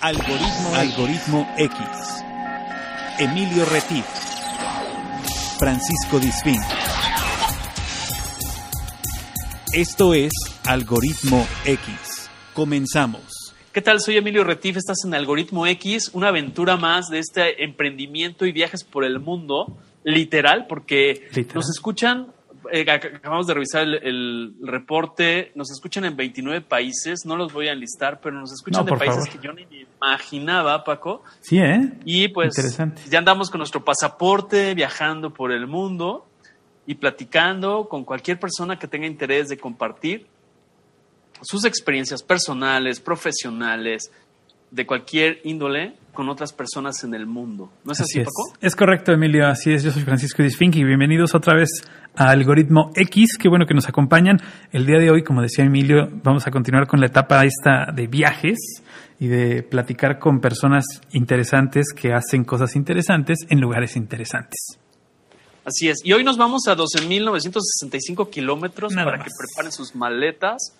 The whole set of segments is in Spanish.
Algoritmo, Algoritmo X. Emilio Retif. Francisco Disfín. Esto es Algoritmo X. Comenzamos. ¿Qué tal? Soy Emilio Retif, estás en Algoritmo X, una aventura más de este emprendimiento y viajes por el mundo, literal, porque Literal. nos escuchan, eh, ac- acabamos de revisar el, el reporte, nos escuchan en 29 países, no los voy a enlistar, pero nos escuchan No, de países favor. que yo ni imaginaba, Paco, Sí, ¿eh? y pues Interesante. ya andamos con nuestro pasaporte viajando por el mundo y platicando con cualquier persona que tenga interés de compartir sus experiencias personales, profesionales, de cualquier índole con otras personas en el mundo. ¿No es así, es. Paco? Es correcto, Emilio. Así es. Yo soy Francisco Disfink y bienvenidos otra vez a Algoritmo X. Qué bueno que nos acompañan. El día de hoy, como decía Emilio, vamos a continuar con la etapa esta de viajes y de platicar con personas interesantes que hacen cosas interesantes en lugares interesantes. Así es. Y hoy nos vamos a 12.965 kilómetros para más. que preparen sus maletas.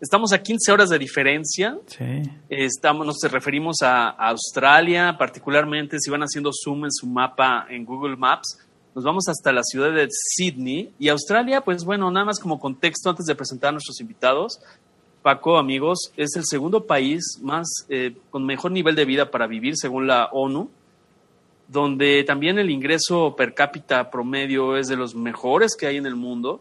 Estamos a 15 horas de diferencia. Sí. Estamos, nos referimos a, a Australia, particularmente si van haciendo zoom en su mapa en Google Maps. Nos vamos hasta la ciudad de Sydney y Australia, pues bueno, nada más como contexto antes de presentar a nuestros invitados. Paco, amigos, es el segundo país más eh, con mejor nivel de vida para vivir según la ONU, donde también el ingreso per cápita promedio es de los mejores que hay en el mundo.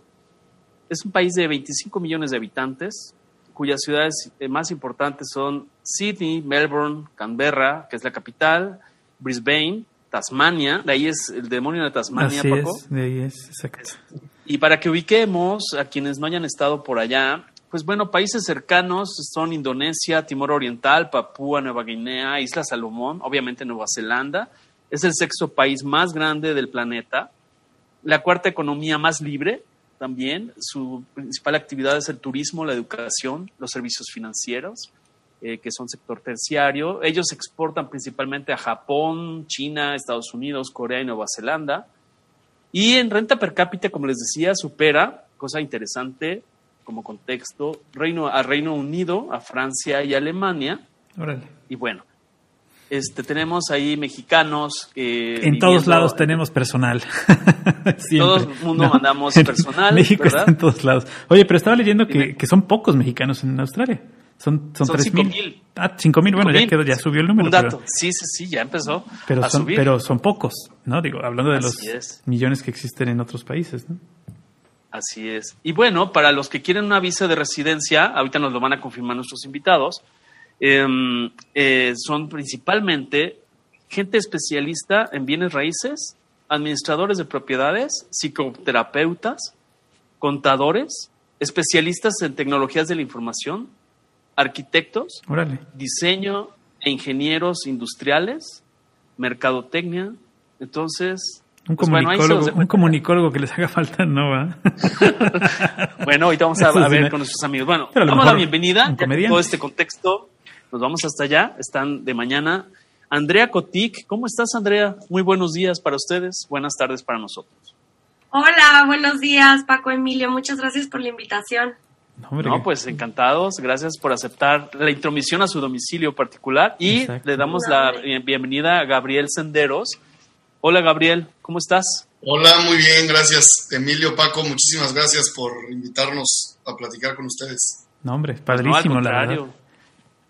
Es un país de 25 millones de habitantes, cuyas ciudades eh, más importantes son Sydney, Melbourne, Canberra, que es la capital, Brisbane, Tasmania, de ahí es el demonio de Tasmania, Así Paco. es. De ahí es, exacto. Y para que ubiquemos a quienes no hayan estado por allá, pues bueno, países cercanos son Indonesia, Timor Oriental, Papúa Nueva Guinea, Isla Salomón, obviamente Nueva Zelanda. Es el sexto país más grande del planeta. La cuarta economía más libre también. Su principal actividad es el turismo, la educación, los servicios financieros, eh, que son sector terciario. Ellos exportan principalmente a Japón, China, Estados Unidos, Corea y Nueva Zelanda. Y en renta per cápita, como les decía, supera, cosa interesante como contexto, Reino, a Reino Unido, a Francia y Alemania. Órale. Y bueno, este, tenemos ahí mexicanos. eh, En todos lados tenemos personal. Todo el mundo mandamos personal, México ¿verdad? está en todos lados. Oye, pero estaba leyendo que, que son pocos mexicanos en Australia. Son, son, Son 3,000. 5,000. Ah, 5 mil. Bueno, ya, 5,000. quedó, ya subió el número. Un dato. Pero, Sí, sí, sí, ya empezó pero a son, subir. pero son pocos, ¿no? Digo, hablando de Así los es. millones que existen en otros países, ¿no? Así es. Y bueno, para los que quieren una visa de residencia, ahorita nos lo van a confirmar nuestros invitados, em, eh, son principalmente gente especialista en bienes raíces, administradores de propiedades, psicoterapeutas, contadores, especialistas en tecnologías de la información, arquitectos, Órale. diseño e ingenieros industriales, mercadotecnia. Entonces, Un pues comunicólogo, un comunicólogo que les haga falta, no va. Bueno, ahorita vamos a, a ver con nuestros amigos. Bueno, a vamos a la bienvenida. comediante. todo este contexto, nos vamos hasta allá. Están de mañana. Andrea Cotic, ¿cómo estás, Andrea? Muy buenos días para ustedes. Buenas tardes para nosotros. Hola, buenos días, Paco Emilio. Muchas gracias por la invitación. No, hombre, No, pues encantados. Gracias por aceptar la intromisión a su domicilio particular. Y Exacto. le damos la bien- bienvenida a Gabriel Senderos. Hola, Gabriel, ¿cómo estás? Hola, muy bien, gracias. Emilio, Paco, muchísimas gracias por invitarnos a platicar con ustedes. no, hombre, Pues no, al padrísimo, la contrario. verdad.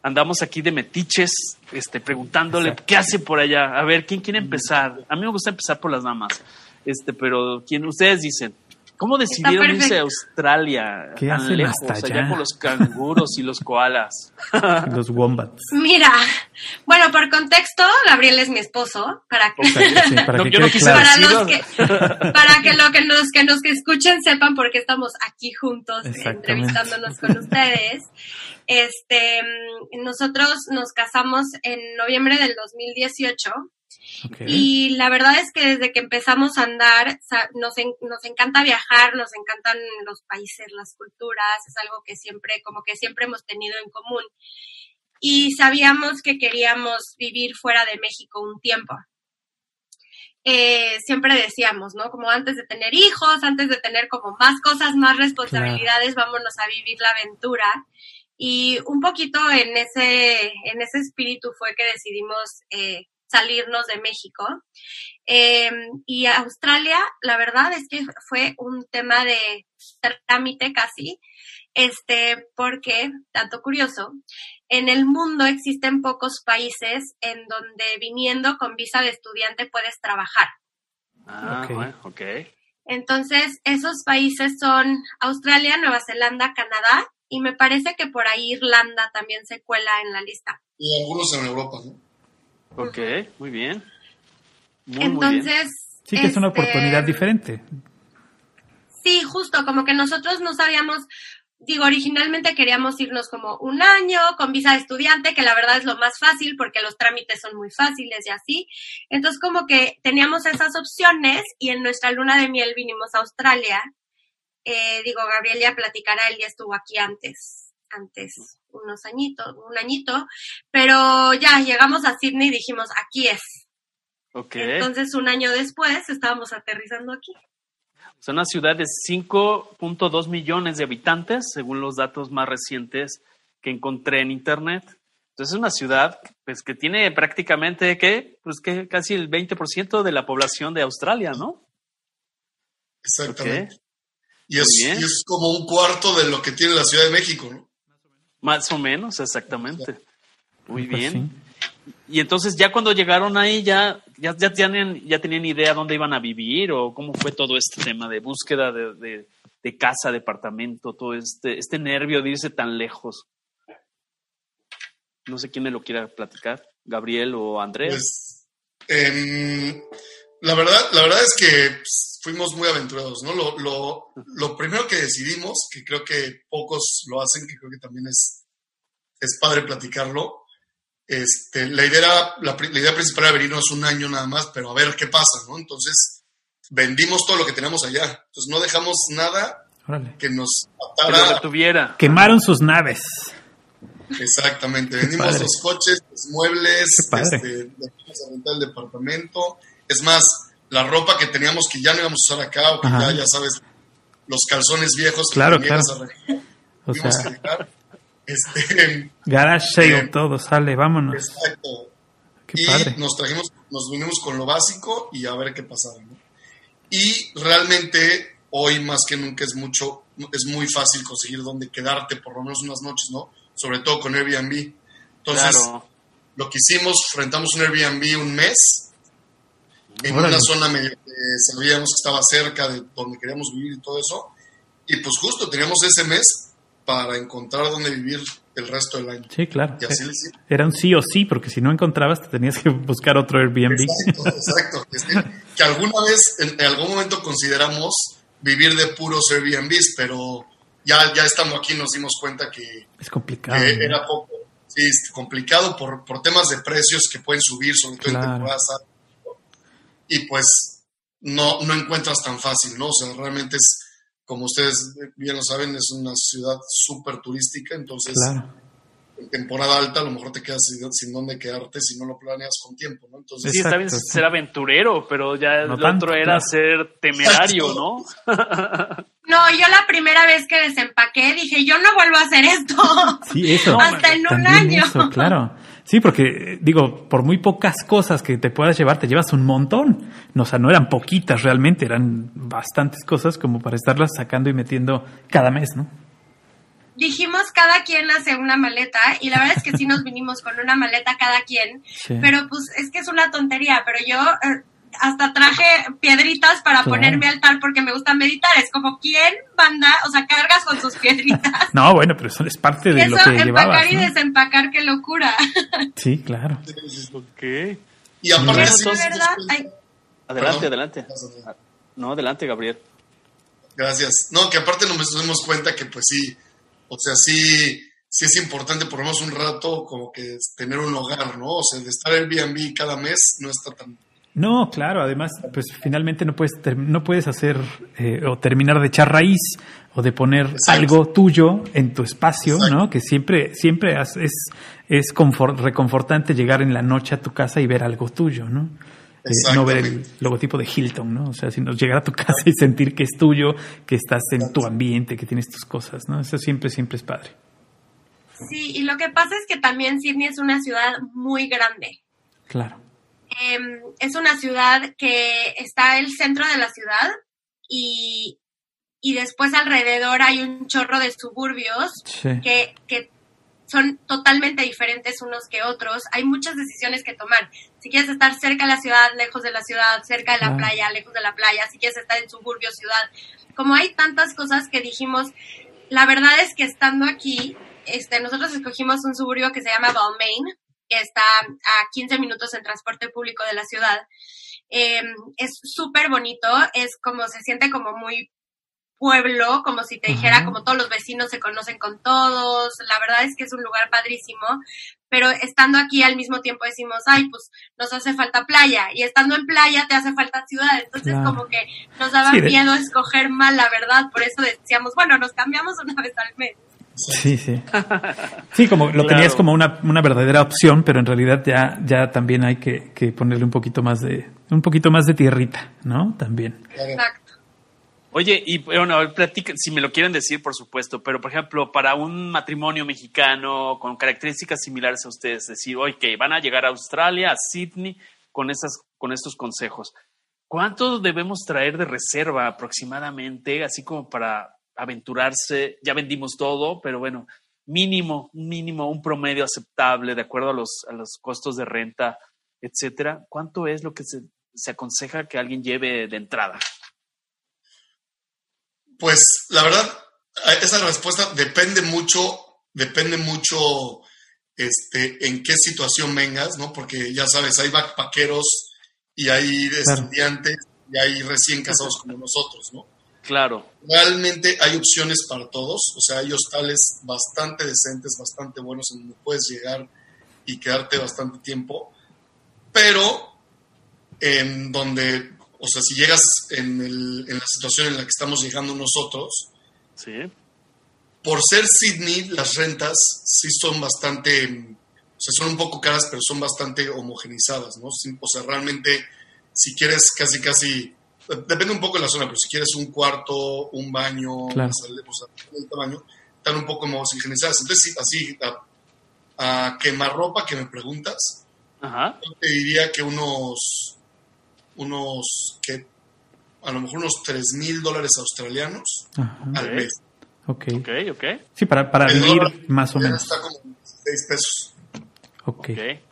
Andamos aquí de metiches, este, preguntándole Exacto. qué hace por allá. A ver, ¿quién quiere empezar? A mí me gusta empezar por las damas. Este, pero ¿quién ustedes dicen? ¿Cómo decidieron irse a. Australia? ¿Qué tan hacen lejos, hasta allá allá? con los canguros y los koalas. Los wombats. Mira, bueno, por contexto, Gabriel es mi esposo, para Sí, para No, que yo no quede quise claro. para decirlo. los que, para que lo que nos que nos que escuchen sepan por qué estamos aquí juntos entrevistándonos con ustedes. Este, nosotros nos casamos en noviembre del 2018 Ok. Y la verdad es que desde que empezamos a andar, nos, en- nos encanta viajar, nos encantan los países, las culturas, es algo que siempre, como que siempre hemos tenido en común. Y sabíamos que queríamos vivir fuera de México un tiempo. Eh, siempre decíamos, ¿no? Como antes de tener hijos, antes de tener como más cosas, más responsabilidades, vámonos a vivir la aventura. Y un poquito en ese, en ese espíritu fue que decidimos eh, salirnos de México. Eh, y Australia, la verdad es que fue un tema de trámite casi, este, porque, tanto curioso, en el mundo existen pocos países en donde viniendo con visa de estudiante puedes trabajar. Ah, Ok. bueno, ok. Entonces, esos países son Australia, Nueva Zelanda, Canadá y me parece que por ahí Irlanda también se cuela en la lista. Y algunos en Europa, ¿no? Ok, muy bien. Muy, muy bien. Entonces, Sí, que es una este, oportunidad diferente. Sí, justo, como que nosotros no sabíamos, digo, originalmente queríamos irnos como un año con visa de estudiante, que la verdad es lo más fácil porque los trámites son muy fáciles y así. Entonces, como que teníamos esas opciones y en nuestra luna de miel vinimos a Australia. Eh, digo, Gabriel ya platicará, él ya estuvo aquí antes, antes, unos añitos, un añito, pero ya llegamos a Sydney y dijimos, aquí es. Ok. Entonces, un año después estábamos aterrizando aquí. Es una ciudad de 5.2 millones de habitantes, según los datos más recientes que encontré en internet. Entonces es una ciudad pues, que tiene prácticamente ¿qué? Pues que casi el 20% de la población de Australia, ¿no? Exactamente. Y, es, y es como un cuarto de lo que tiene la Ciudad de México, ¿no? Más o menos, exactamente. Muy Pues bien. sí. Y entonces ya cuando llegaron ahí ya, ya, ya, tenían, ya tenían idea dónde iban a vivir o cómo fue todo este tema de búsqueda de, de, de casa, departamento, todo este, este nervio de irse tan lejos. No sé quién me lo quiera platicar, Gabriel o Andrea. Pues, em, la, verdad, la verdad es que pues, fuimos muy aventurados, ¿no? Lo, lo, lo primero que decidimos, que creo que pocos lo hacen, que creo que también es, es padre platicarlo, este, la, idea era, la, la idea principal era venirnos un año nada más, pero a ver qué pasa, ¿no? Entonces, vendimos todo lo que teníamos allá. Entonces, no dejamos nada Órale. que nos que lo atara. retuviera. Quemaron sus naves. Exactamente, vendimos padre. los coches, los muebles, este, dejamos a rentar el departamento. Es más, la ropa que teníamos que ya no íbamos a usar acá, o que ya, ya sabes, los calzones viejos que Claro, claro. a O sea, que dejar. Este, garage sale, Eh, todo sale, vámonos. exacto. Qué y padre. nos trajimos, nos vinimos con lo básico y a ver qué pasaba. ¿no? Y realmente hoy más que nunca es mucho, es muy fácil conseguir donde quedarte por lo menos unas noches, ¿no? Sobre todo con Airbnb. Entonces, claro. lo que hicimos, rentamos un Airbnb un mes en Órale. una zona medio que sabíamos que estaba cerca de donde queríamos vivir y todo eso. Y pues justo teníamos ese mes para encontrar dónde vivir el resto del año. Sí, claro. Y así hicimos. Era un sí o sí, porque si no encontrabas te tenías que buscar otro Airbnb. Exacto, exacto. Es que, que alguna vez, en, en algún momento consideramos vivir de puros Airbnbs, pero ya, ya estando aquí nos dimos cuenta que, Es complicado. que ¿no? era poco sí, complicado por, por temas de precios que pueden subir, sobre todo Claro. en temporadas altas. Y pues no, no encuentras tan fácil, ¿no? O sea, realmente es, como ustedes bien lo saben, es una ciudad súper turística, entonces Claro. en temporada alta a lo mejor te quedas sin, sin dónde quedarte si no lo planeas con tiempo, ¿no? Entonces, Sí, está bien sí. ser aventurero, pero ya No el tanto, otro era claro. ser temerario. ¿no? No, yo la primera vez que desempaqué dije, yo no vuelvo a hacer esto. Sí, eso. Hasta en un año. eso, claro. Sí, porque digo, por muy pocas cosas que te puedas llevar, te llevas un montón. No, o sea, no eran poquitas realmente, eran bastantes cosas como para estarlas sacando y metiendo cada mes, ¿no? Dijimos cada quien hace una maleta y la verdad es que sí nos vinimos con una maleta cada quien, Sí. pero pues es que es una tontería, pero yo eh, hasta traje piedritas para Claro. ponerme al tal porque me gusta meditar, es como quién banda, o sea, cargas con sus piedritas. No, bueno, pero eso es parte de lo eso, que empacar llevabas. y ¿no? desempacar, qué locura. Sí, claro. Ok. y aparte Pero sí verdad, Adelante, Perdón. adelante. No, adelante, Gabriel. Gracias. No, que aparte nos dimos cuenta que pues sí, o sea, sí, sí es importante por lo menos un rato como que tener un hogar, ¿no? O sea, de estar en Airbnb cada mes no está tan... No, claro, además, pues finalmente no puedes, no puedes hacer eh, o terminar de echar raíz o de poner Exacto. algo tuyo en tu espacio, Exacto. ¿no? Que siempre, siempre es, es confort- reconfortante llegar en la noche a tu casa y ver algo tuyo, ¿no? Eh, no ver el logotipo de Hilton, ¿no? O sea, sino llegar a tu casa y sentir que es tuyo, que estás en tu ambiente, que tienes tus cosas, ¿no? Eso siempre, siempre es padre. Sí, y lo que pasa es que también Sydney es una ciudad muy grande. Claro. Em, es una ciudad que está el centro de la ciudad y, y después alrededor hay un chorro de suburbios Sí. que, que son totalmente diferentes unos que otros. Hay muchas decisiones que tomar. Si quieres estar cerca de la ciudad, lejos de la ciudad, cerca de la playa, lejos de la playa, si quieres estar en suburbio, ciudad. Como hay tantas cosas que dijimos, la verdad es que estando aquí, este, nosotros escogimos un suburbio que se llama Balmain, que está a 15 minutos en transporte público de la ciudad. Eh, es súper bonito, es como, se siente como muy pueblo, como si te dijera, como todos los vecinos se conocen con todos, la verdad es que es un lugar padrísimo, pero estando aquí al mismo tiempo decimos, ay, pues nos hace falta playa, y estando en playa te hace falta ciudad, entonces Claro. como que nos daba Sí, de- miedo escoger mal, la verdad, por eso decíamos, bueno, nos cambiamos una vez al mes. Sí, sí. Sí, como lo Claro. tenías como una, una verdadera opción, pero en realidad ya, ya también hay que, que ponerle un poquito más de, un poquito más de tierrita, ¿no? También. Exacto. Oye, y bueno, a ver, platiquen, si me lo quieren decir, por supuesto, pero por ejemplo, para un matrimonio mexicano con características similares a ustedes, decir, oye, que van a llegar a Australia, a Sydney, con, esas, con estos consejos, ¿cuánto debemos traer de reserva aproximadamente, así como para aventurarse? Ya vendimos todo, pero bueno, mínimo, un mínimo, un promedio aceptable de acuerdo a los, a los costos de renta, etcétera. ¿Cuánto es lo que se, se aconseja que alguien lleve de entrada? Pues la verdad, esa respuesta depende mucho, depende mucho este, en qué situación vengas, ¿no? Porque ya sabes, hay backpackeros y hay estudiantes y hay recién casados como nosotros, ¿no? Claro. Realmente hay opciones para todos, o sea, hay hostales bastante decentes, bastante buenos en donde puedes llegar y quedarte bastante tiempo, pero en donde, o sea, si llegas en, el- en la situación en la que estamos llegando nosotros, Sí. por ser Sydney, las rentas sí son bastante, o sea, son un poco caras, pero son bastante homogenizadas, ¿no? O sea, realmente, si quieres casi, casi, depende un poco de la zona, pero si quieres un cuarto, un baño, Claro. el tamaño, están un poco homogenizadas. Entonces, sí, así, a, a quemarropa que me preguntas, Ajá. yo te diría que unos, unos, que a lo mejor unos 3 mil dólares australianos Ajá. al mes. Ok. Ok, ok. Sí, para, para vivir más o menos. Está como 6 pesos. Ok. Ok.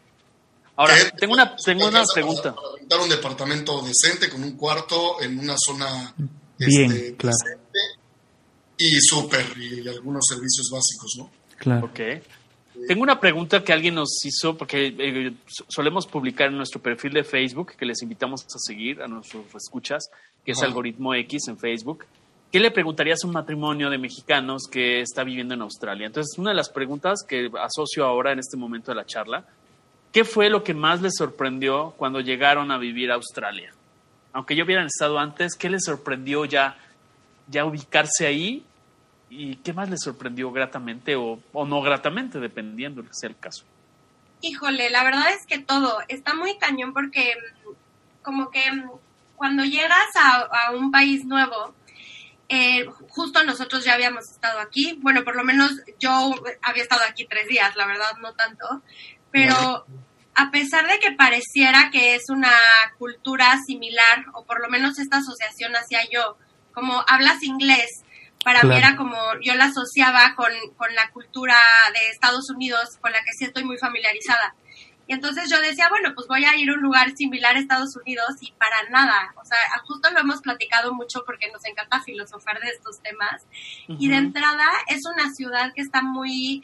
Ahora, Que tengo una, tengo una pregunta. Para, rentar un departamento decente con un cuarto en una zona Bien, este, claro. decente y súper y algunos servicios básicos, ¿no? Claro. Ok. Tengo una pregunta que alguien nos hizo, porque eh, so- solemos publicar en nuestro perfil de Facebook, que les invitamos a seguir a nuestros escuchas, que es Ajá. Algoritmo X en Facebook. ¿Qué le preguntarías a un matrimonio de mexicanos que está viviendo en Australia? Entonces, una de las preguntas que asocio ahora en este momento de la charla, ¿qué fue lo que más les sorprendió cuando llegaron a vivir a Australia? Aunque ya hubieran estado antes, ¿qué les sorprendió ya, ya ubicarse ahí ¿Y qué más les sorprendió gratamente o, o no gratamente, dependiendo de que sea el caso? Híjole, la verdad es que todo. Está muy cañón porque mm, como que mm, cuando llegas a, a un país nuevo, eh, justo nosotros ya habíamos estado aquí, bueno, por lo menos yo había estado aquí tres días, la verdad, no tanto, pero a pesar de que pareciera que es una cultura similar, o por lo menos esta asociación hacía yo, como hablas inglés, para mí era como, yo la asociaba con, con la cultura de Estados Unidos, con la que sí estoy muy familiarizada. Y entonces yo decía, bueno, pues voy a ir a un lugar similar a Estados Unidos y para nada. O sea, justo lo hemos platicado mucho porque nos encanta filosofar de estos temas. Y de entrada es una ciudad que está muy,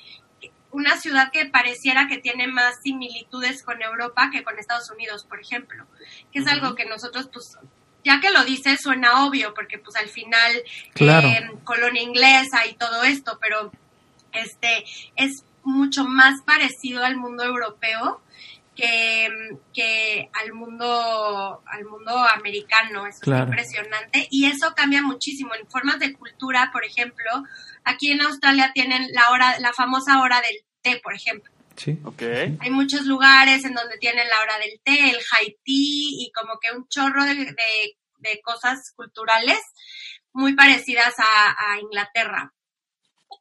una ciudad que pareciera que tiene más similitudes con Europa que con Estados Unidos, por ejemplo. Que es algo que nosotros, pues, ya que lo dices, suena obvio, porque pues al final Claro. eh, colonia inglesa y todo esto, pero este es mucho más parecido al mundo europeo que, que al mundo al mundo americano eso Claro. es impresionante y eso cambia muchísimo en formas de cultura por ejemplo aquí en Australia tienen la hora la famosa hora del té por ejemplo Sí. Ok. hay muchos lugares en donde tienen la hora del té, el high tea y como que un chorro de, de- de cosas culturales muy parecidas a, a Inglaterra.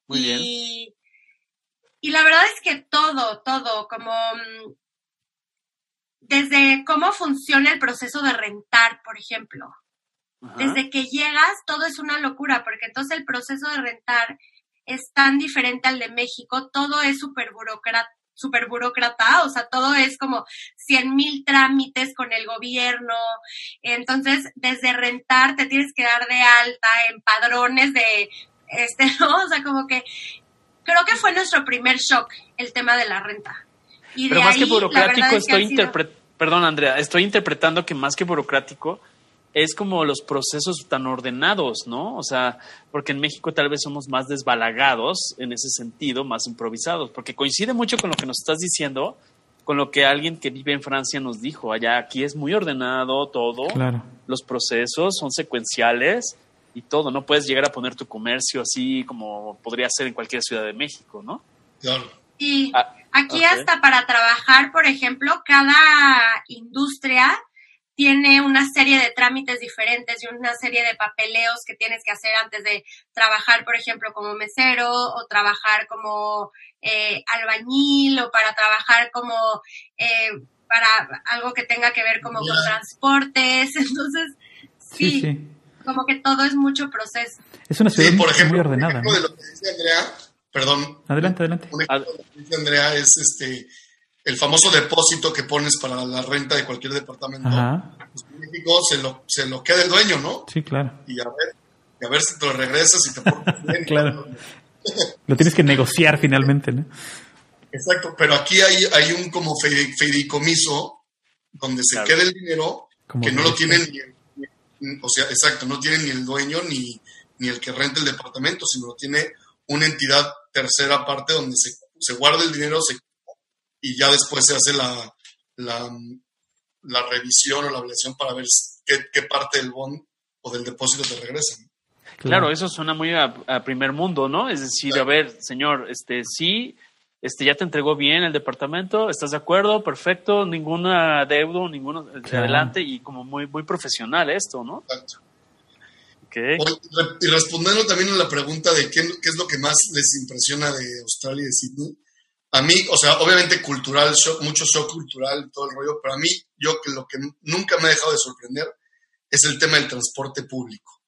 Muy bien. y, y la verdad es que todo, todo, como mm, desde cómo funciona el proceso de rentar, por ejemplo. Desde que llegas, todo es una locura, porque entonces el proceso de rentar es tan diferente al de México, todo es súper burócrata, o sea, todo es como cien mil trámites con el gobierno. Entonces, desde rentar te tienes que dar de alta en padrones de, este, ¿no? O sea, como que creo que fue nuestro primer shock el tema de la renta. Y Pero más que burocrático, estoy interpretando, perdón Andrea, estoy interpretando que más que burocrático es como los procesos tan ordenados, ¿no? O sea, porque en México tal vez somos más desbalagados en ese sentido, más improvisados, porque coincide mucho con lo que nos estás diciendo, con lo que alguien que vive en Francia nos dijo. Allá aquí es muy ordenado todo, claro. los procesos son secuenciales y todo. No puedes llegar a poner tu comercio así como podría ser en cualquier ciudad de México, ¿no? Claro. Y ah, aquí hasta para trabajar, por ejemplo, cada industria tiene una serie de trámites diferentes y una serie de papeleos que tienes que hacer antes de trabajar, por ejemplo, como mesero o trabajar como eh, albañil o para trabajar como eh, para algo que tenga que ver como con transportes. Entonces, sí, como que todo es mucho proceso. Es una ciudad por ejemplo, muy ordenada. de lo que dice Andrea, perdón. Adelante, adelante. Un ejemplo Andrea es este el famoso depósito que pones para la renta de cualquier departamento. Pues, en México se lo, se lo queda el dueño, ¿no? Sí, claro. Y a ver, y a ver si te lo regresas y te portas bien. claro. lo tienes que negociar finalmente, ¿no? Exacto, pero aquí hay, hay un como fideicomiso donde se queda el dinero que no lo tienen ni, o sea, exacto, no tiene ni el dueño ni, ni el que renta el departamento, sino lo tiene una entidad tercera parte donde se, se guarda el dinero, se y ya después se hace la, la, revisión o la evaluación para ver qué, parte del bond o del depósito te regresa. Claro, eso suena muy a, primer mundo, ¿no? Es decir, a ver, señor, este sí, este ya te entregó bien el departamento, ¿estás de acuerdo? Perfecto, ninguna deuda, ninguno adelante y como muy muy profesional esto, ¿no? Exacto. Y respondiendo también a la pregunta de qué, qué, es lo que más les impresiona de Australia y de Sydney, a mí, o sea, obviamente cultural, shock, mucho shock cultural, todo el rollo, pero a mí, yo que lo que nunca me ha dejado de sorprender es el tema del transporte público.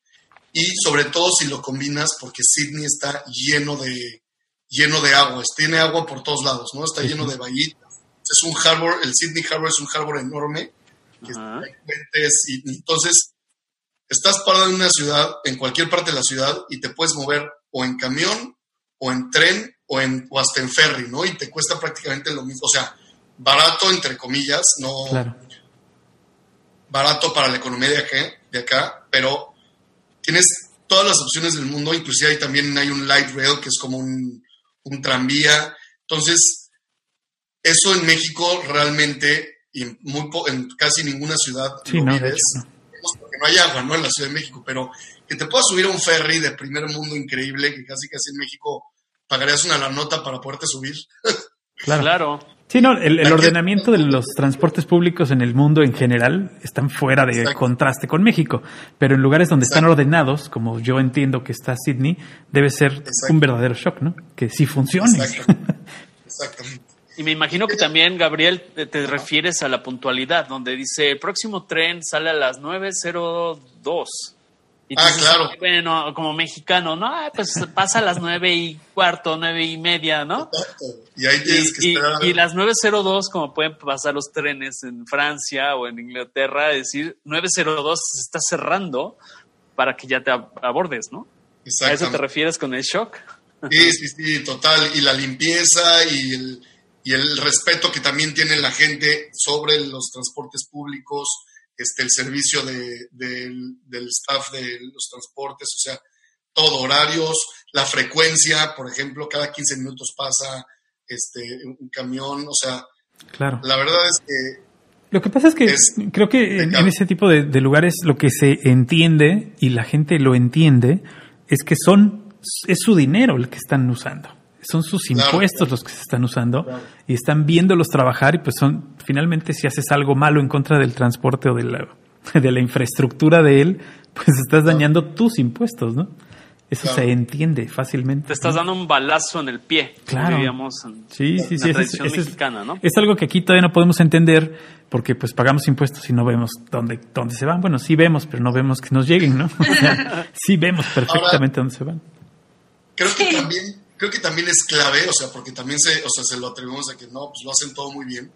Y sobre todo si lo combinas, porque Sydney está lleno de, lleno de agua, tiene agua por todos lados, ¿no? Está lleno de bahías. Es un harbor, el Sydney Harbor es un harbor enorme. y, entonces, estás parado en una ciudad, en cualquier parte de la ciudad, y te puedes mover o en camión, o en tren, o, en, o hasta en ferry, ¿no? Y te cuesta prácticamente lo mismo. O sea, barato, entre comillas, no. Barato para la economía de acá, de acá, pero tienes todas las opciones del mundo, inclusive ahí también hay un light rail que es como un, tranvía. Entonces, eso en México realmente, y muy en casi ninguna ciudad sí, no, vives, porque no hay agua, ¿no? En la Ciudad de México, pero que te puedas subir a un ferry de primer mundo increíble, que casi casi en México pagarías una la nota para poderte subir. Claro. claro. Sí, no, el, ordenamiento de los transportes públicos en el mundo en general están fuera de contraste con México, pero en lugares donde están ordenados, como yo entiendo que está Sydney, debe ser un verdadero shock, ¿no? Que sí funcione. Exactamente. Y me imagino que también, Gabriel, te, refieres a la puntualidad, donde dice el próximo tren sale a las 9.02 ah, claro. Bueno, como mexicano, ¿no? Ah, pues pasa a las nueve y cuarto, nueve y media, ¿no? Y ahí tienes que esperar. Y, las 9.02, como pueden pasar los trenes en Francia o en Inglaterra, es decir, 9.02 se está cerrando para que ya te abordes, ¿no? ¿A eso te refieres con el shock? Sí, sí, sí, total. Y la limpieza y el, y el respeto que también tiene la gente sobre los transportes públicos este, el servicio de, del staff de los transportes, o sea, todo, horarios, la frecuencia, por ejemplo, cada 15 minutos pasa este, un camión, o sea, claro. la verdad es que... Lo que pasa es que creo que en, ese tipo de, lugares lo que se entiende y la gente lo entiende es que son es su dinero el que están usando son sus impuestos los que se están usando y están viéndolos trabajar y pues son finalmente si haces algo malo en contra del transporte o de la, de la infraestructura de él, pues estás dañando tus impuestos, ¿no? Eso Claro. se entiende fácilmente. Te estás ¿no? dando un balazo en el pie. Claro. diríamos en Sí, sí, sí. la es- tradición ese es- mexicana, ¿no? Es algo que aquí todavía no podemos entender porque pues pagamos impuestos y no vemos dónde, dónde se van. Bueno, sí vemos, pero no vemos que nos lleguen, ¿no? Sí vemos perfectamente dónde se van. Creo que también, creo que también es clave, o sea, porque también se, o sea, se lo atribuimos a que no, pues lo hacen todo muy bien.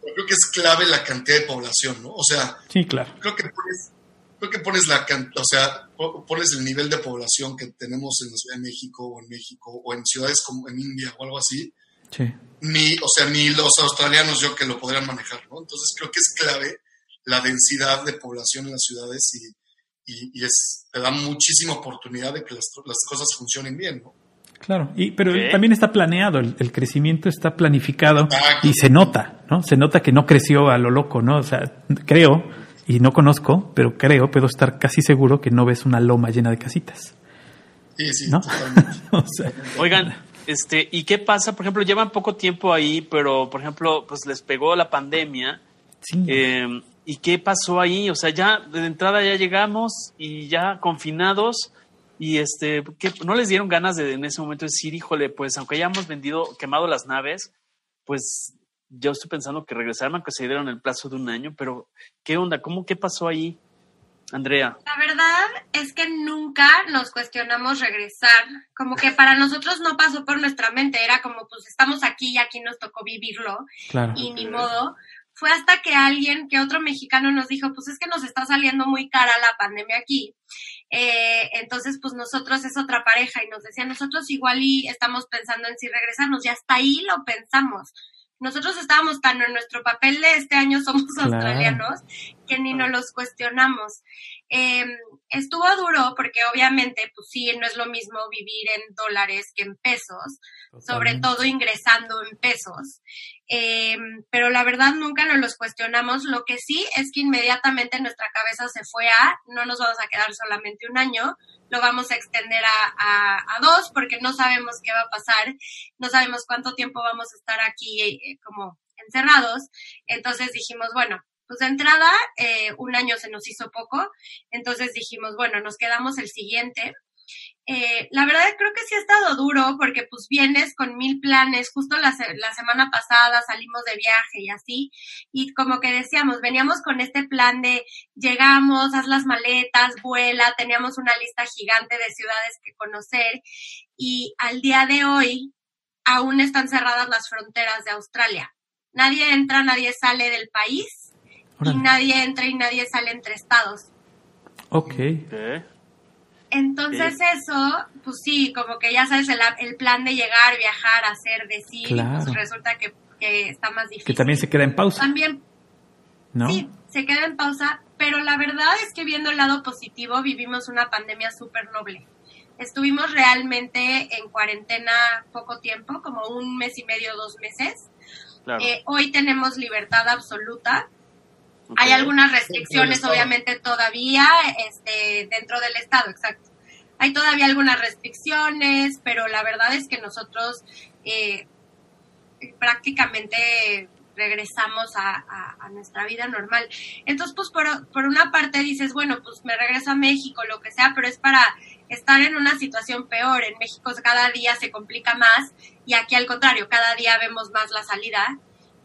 Pero creo que es clave la cantidad de población, ¿no? O sea, Sí, claro. creo que pones, creo que pones la o sea, po- pones el nivel de población que tenemos en la Ciudad de México o en México o en ciudades como en India o algo así, Sí. ni, o sea, ni los australianos yo que lo podrían manejar, ¿no? Entonces creo que es clave la densidad de población en las ciudades y, y, y es, te da muchísima oportunidad de que las, las cosas funcionen bien, ¿no? Claro, y, pero también está planeado, el, el crecimiento está planificado Exacto. y se nota, ¿no? Se nota que no creció a lo loco, ¿no? O sea, creo, y no conozco, pero creo, puedo estar casi seguro que no ves una loma llena de casitas, Sí, sí, ¿no? totalmente. o sea, Oigan, este, ¿y qué pasa? Por ejemplo, llevan poco tiempo ahí, pero, por ejemplo, pues les pegó la pandemia. sí. eh, ¿Y qué pasó ahí? O sea, ya de entrada ya llegamos y ya confinados y este, ¿qué- no les dieron ganas de en ese momento decir, híjole, pues aunque hayamos vendido, quemado las naves, pues yo estoy pensando que regresarme aunque se dieron el plazo de un año, pero ¿qué onda? ¿Cómo qué pasó ahí, Andrea? La verdad es que nunca nos cuestionamos regresar. Como que para nosotros no pasó por nuestra mente. Era como, pues estamos aquí y aquí nos tocó vivirlo. claro. Y ni modo. Fue hasta que alguien, que otro mexicano nos dijo, pues es que nos está saliendo muy cara la pandemia aquí. Eh, entonces, pues nosotros es otra pareja y nos decía, nosotros igual y estamos pensando en si regresarnos. Y hasta ahí lo pensamos. Nosotros estábamos tan en nuestro papel de este año somos Claro. australianos que ni nos los cuestionamos. Eh, estuvo duro porque obviamente, pues sí, no es lo mismo vivir en dólares que en pesos, sobre todo ingresando en pesos. Eh, pero la verdad nunca nos los cuestionamos. Lo que sí es que inmediatamente nuestra cabeza se fue a, no nos vamos a quedar solamente un año, lo vamos a extender a, a- a dos porque no sabemos qué va a pasar, no sabemos cuánto tiempo vamos a estar aquí eh, como encerrados. Entonces dijimos, bueno, pues de entrada eh, un año se nos hizo poco, entonces dijimos, bueno, nos quedamos el siguiente. Eh, la verdad creo que sí ha estado duro porque pues vienes con mil planes, justo la, la semana pasada salimos de viaje y así, y como que decíamos, veníamos con este plan de llegamos, haz las maletas, vuela, teníamos una lista gigante de ciudades que conocer y al día de hoy aún están cerradas las fronteras de Australia. Nadie entra, nadie sale del país y nadie entra y nadie sale entre estados. Ok. Entonces eso, pues sí, como que ya sabes, el, el plan de llegar, viajar, hacer, decir, Claro. pues resulta que, que está más difícil. Que también se queda en pausa, También, ¿no? sí, se queda en pausa, pero la verdad es que viendo el lado positivo, vivimos una pandemia súper noble. Estuvimos realmente en cuarentena poco tiempo, como un mes y medio, dos meses. Claro. Eh, hoy tenemos libertad absoluta. Hay algunas restricciones, obviamente, todavía este, dentro del Estado, exacto. Hay todavía algunas restricciones, pero la verdad es que nosotros eh, prácticamente regresamos a, a- a nuestra vida normal. Entonces, pues por, por una parte dices, bueno, pues me regreso a México, lo que sea, pero es para estar en una situación peor. En México cada día se complica más y aquí al contrario, cada día vemos más la salida.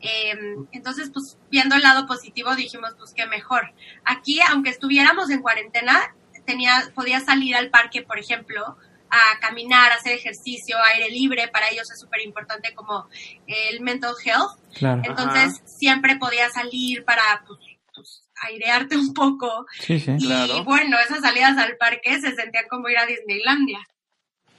Eh, entonces, pues viendo el lado positivo dijimos, pues qué mejor. Aquí, aunque estuviéramos en cuarentena, tenía, podía salir al parque, por ejemplo, a caminar, a hacer ejercicio, aire libre, para ellos es súper importante como el mental health. Claro. Entonces, siempre podía salir para pues, pues, airearte un poco. Sí, sí. Y Claro. bueno, esas salidas al parque se sentían como ir a Disneylandia.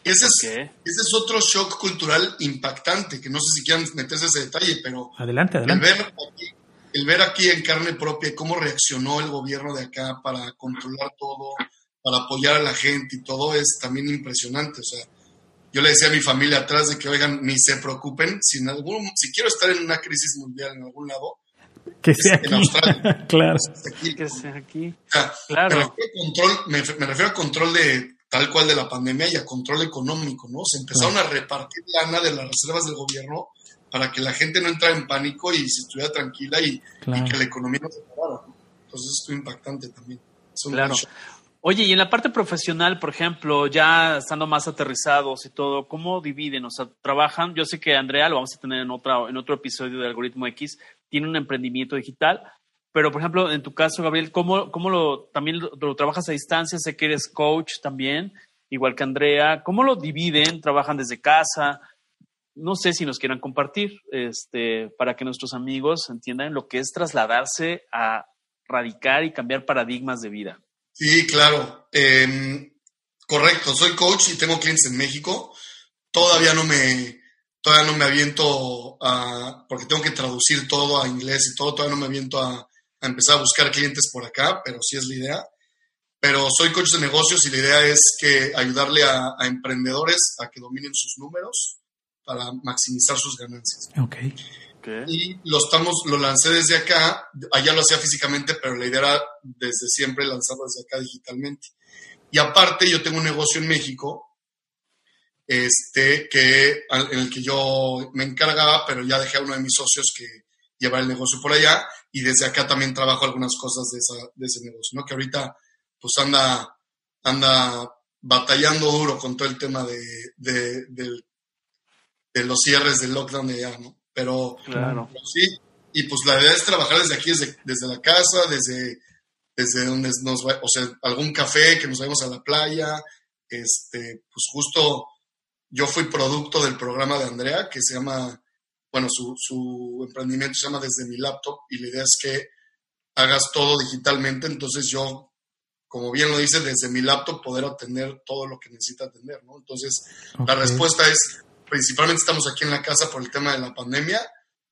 Ese es, Ok. ese es otro shock cultural impactante, que no sé si quieran meterse ese detalle, pero Adelante, el ver, aquí, el ver aquí en carne propia cómo reaccionó el gobierno de acá para controlar todo, para apoyar a la gente y todo es también impresionante. O sea, yo le decía a mi familia atrás de que, oigan, ni se preocupen, si, en algún, si quiero estar en una crisis mundial en algún lado, Que sea en aquí. Australia. claro. Que sea aquí. O sea, Claro. me, refiero a control, me, me refiero a control de tal cual de la pandemia y a control económico, ¿no? Se empezaron a repartir lana de las reservas del gobierno para que la gente no entrara en pánico y se estuviera tranquila y, Claro. y que la economía no se parara. ¿no? Entonces esto es impactante también. Claro. Oye, y en la parte profesional, por ejemplo, ya estando más aterrizados y todo, ¿cómo dividen? O sea, trabajan, yo sé que Andrea, lo vamos a tener en, otra, en otro episodio de Algoritmo X, tiene un emprendimiento digital, pero por ejemplo, en tu caso, Gabriel, ¿cómo, cómo lo, también lo, trabajas a distancia? Sé que eres coach también, igual que Andrea. ¿Cómo lo dividen? ¿Trabajan desde casa? No sé si nos quieran compartir, este, para que nuestros amigos entiendan lo que es trasladarse a radicar y cambiar paradigmas de vida. Sí, claro. Em, correcto, soy coach y tengo clientes en México. Todavía no me, todavía no me aviento a, porque tengo que traducir todo a inglés y todo, todavía no me aviento a, empezar a buscar clientes por acá, pero sí es la idea. Pero soy coach de negocios y la idea es que ayudarle a, emprendedores a que dominen sus números para maximizar sus ganancias. Okay. Y lo, estamos, lo lancé desde acá, allá lo hacía físicamente, pero la idea era desde siempre lanzarlo desde acá digitalmente. Y aparte yo tengo un negocio en México, este, que, en el que yo me encargaba, pero ya dejé a uno de mis socios que llevar el negocio por allá y desde acá también trabajo algunas cosas de, esa, de ese negocio, ¿no? Que ahorita pues anda, anda batallando duro con todo el tema de, de, de los cierres del lockdown de allá, ¿no? Pero, claro. sí, y pues la idea es trabajar desde aquí, desde, desde la casa, desde, desde donde nos va, o sea, algún café, que nos vayamos a la playa, este, pues justo yo fui producto del programa de Andrea, que se llama, bueno, su, su emprendimiento se llama Desde mi laptop, y la idea es que hagas todo digitalmente, entonces yo, como bien lo dice, desde mi laptop poder atender todo lo que necesita atender, ¿no? Entonces, la respuesta es, principalmente estamos aquí en la casa por el tema de la pandemia,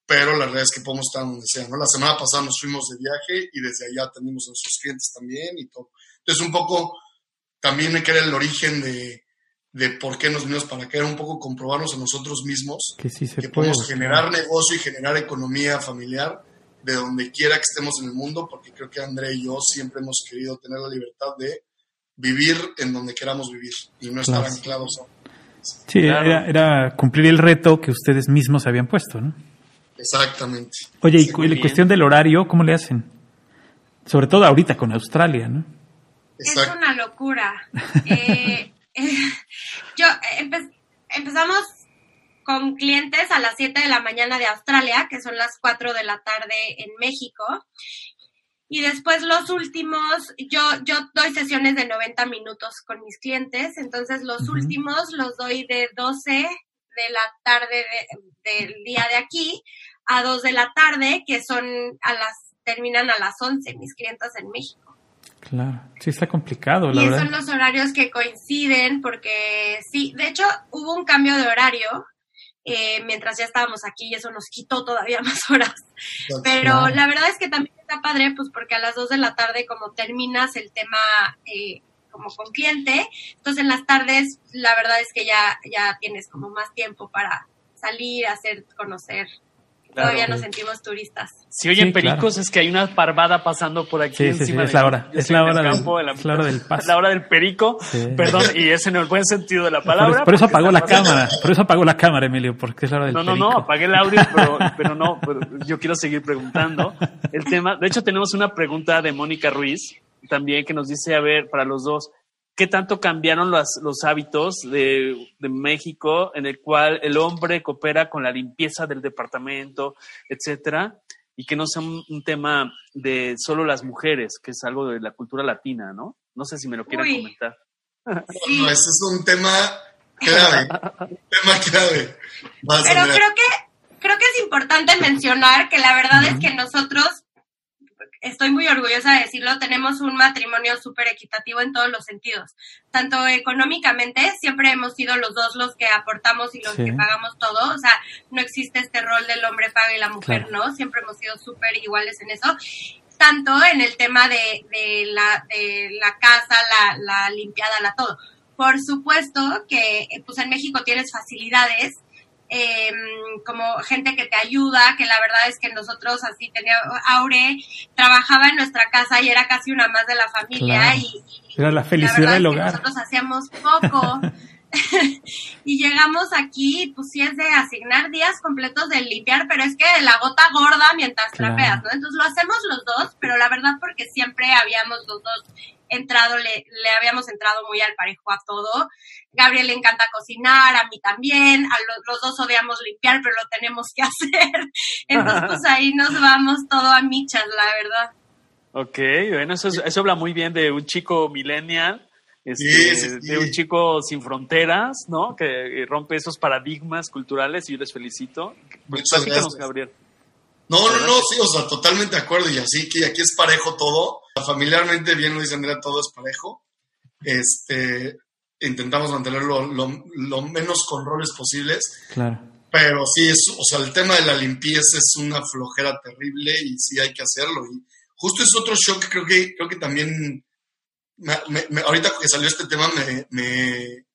pero la realidad es que podemos estar donde sea, ¿no? La semana pasada nos fuimos de viaje y desde allá atendimos a nuestros clientes también y todo. Entonces, un poco también me queda el origen de, de por qué nos vinimos para acá, era un poco comprobarnos a nosotros mismos que, sí se podemos generar negocio y generar economía familiar de donde quiera que estemos en el mundo, porque creo que André y yo siempre hemos querido tener la libertad de vivir en donde queramos vivir y no estar anclados a Sí, era, cumplir el reto que ustedes mismos habían puesto, ¿no? Exactamente. Oye, y la cuestión del horario, ¿cómo le hacen? Sobre todo ahorita con Australia, ¿no? Es una locura. eh, eh, yo empezamos con clientes a las 7 de la mañana de Australia, que son las 4 de la tarde en México, y después los últimos, yo, yo doy sesiones de 90 minutos con mis clientes, entonces los últimos los doy de 12 de la tarde del día de aquí a 2 de la tarde, que son a las, terminan a las 11 mis clientes en México. Claro, sí está complicado, la y verdad. son los horarios que coinciden, porque sí, de hecho hubo un cambio de horario eh, mientras ya estábamos aquí y eso nos quitó todavía más horas. Pero la verdad es que también está padre, pues porque a las 2 de la tarde como terminas el tema eh, como con cliente, entonces en las tardes la verdad es que ya, ya tienes como más tiempo para salir, hacer, conocer Todavía nos sentimos turistas. Si oyen pericos es que hay una parvada pasando por aquí. Sí, sí, es la hora. Es la hora, del, paso. La hora del perico, perdón, y es en el buen sentido de la palabra. Por, eso apagó la cámara, por eso apagó la cámara, Emilio, porque es la hora del perico. No, no, no, apagué el audio, pero, pero no, yo quiero seguir preguntando el tema. De hecho, tenemos una pregunta de Mónica Ruiz también que nos dice, a ver, para los dos, qué tanto cambiaron los, los hábitos de, de, México en el cual el hombre coopera con la limpieza del departamento, etcétera, y que no sea un, tema de solo las mujeres, que es algo de la cultura latina, ¿no? No sé si me lo quieran comentar. No, ese es un tema clave, un tema clave. Pero creo que, creo que es importante mencionar que la verdad es que nosotros estoy muy orgullosa de decirlo, tenemos un matrimonio súper equitativo en todos los sentidos. Tanto económicamente, siempre hemos sido los dos los que aportamos y los que pagamos todo. O sea, no existe este rol del hombre paga y la mujer no. Siempre hemos sido súper iguales en eso. Tanto en el tema de, de, la, de la casa, la, la limpiada, la todo. Por supuesto que pues en México tienes facilidades eh, como gente que te ayuda, que la verdad es que nosotros así tenía, Aure trabajaba en nuestra casa y era casi una más de la familia y, era la felicidad del hogar. nosotros hacíamos poco. y llegamos aquí, pues sí es de asignar días completos de limpiar, pero es que la gota gorda mientras trapeas, ¿no? Entonces lo hacemos los dos, pero la verdad porque siempre habíamos los dos entrado, le, le habíamos entrado muy al parejo a todo. Gabriel le encanta cocinar, a mí también, a los, los dos odiamos limpiar, pero lo tenemos que hacer. Entonces, pues ahí nos vamos todo a michas, la verdad. Ok, bueno, eso, es- eso habla muy bien de un chico millennial, este, Sí, sí, sí. de un chico sin fronteras, ¿no? Que rompe esos paradigmas culturales y yo les felicito. Pues Muchas platícanos, gracias. Gabriel. No, no, no, sí, o sea, totalmente de acuerdo. Y así que aquí es parejo todo. Familiarmente, bien lo dice Andrea, todo es parejo. Este, intentamos mantenerlo lo, lo menos con roles posibles. Claro. Pero sí, es, o sea, el tema de la limpieza es una flojera terrible y sí hay que hacerlo. Y justo es otro shock creo que, creo que también, me- ahorita que salió este tema, me, me,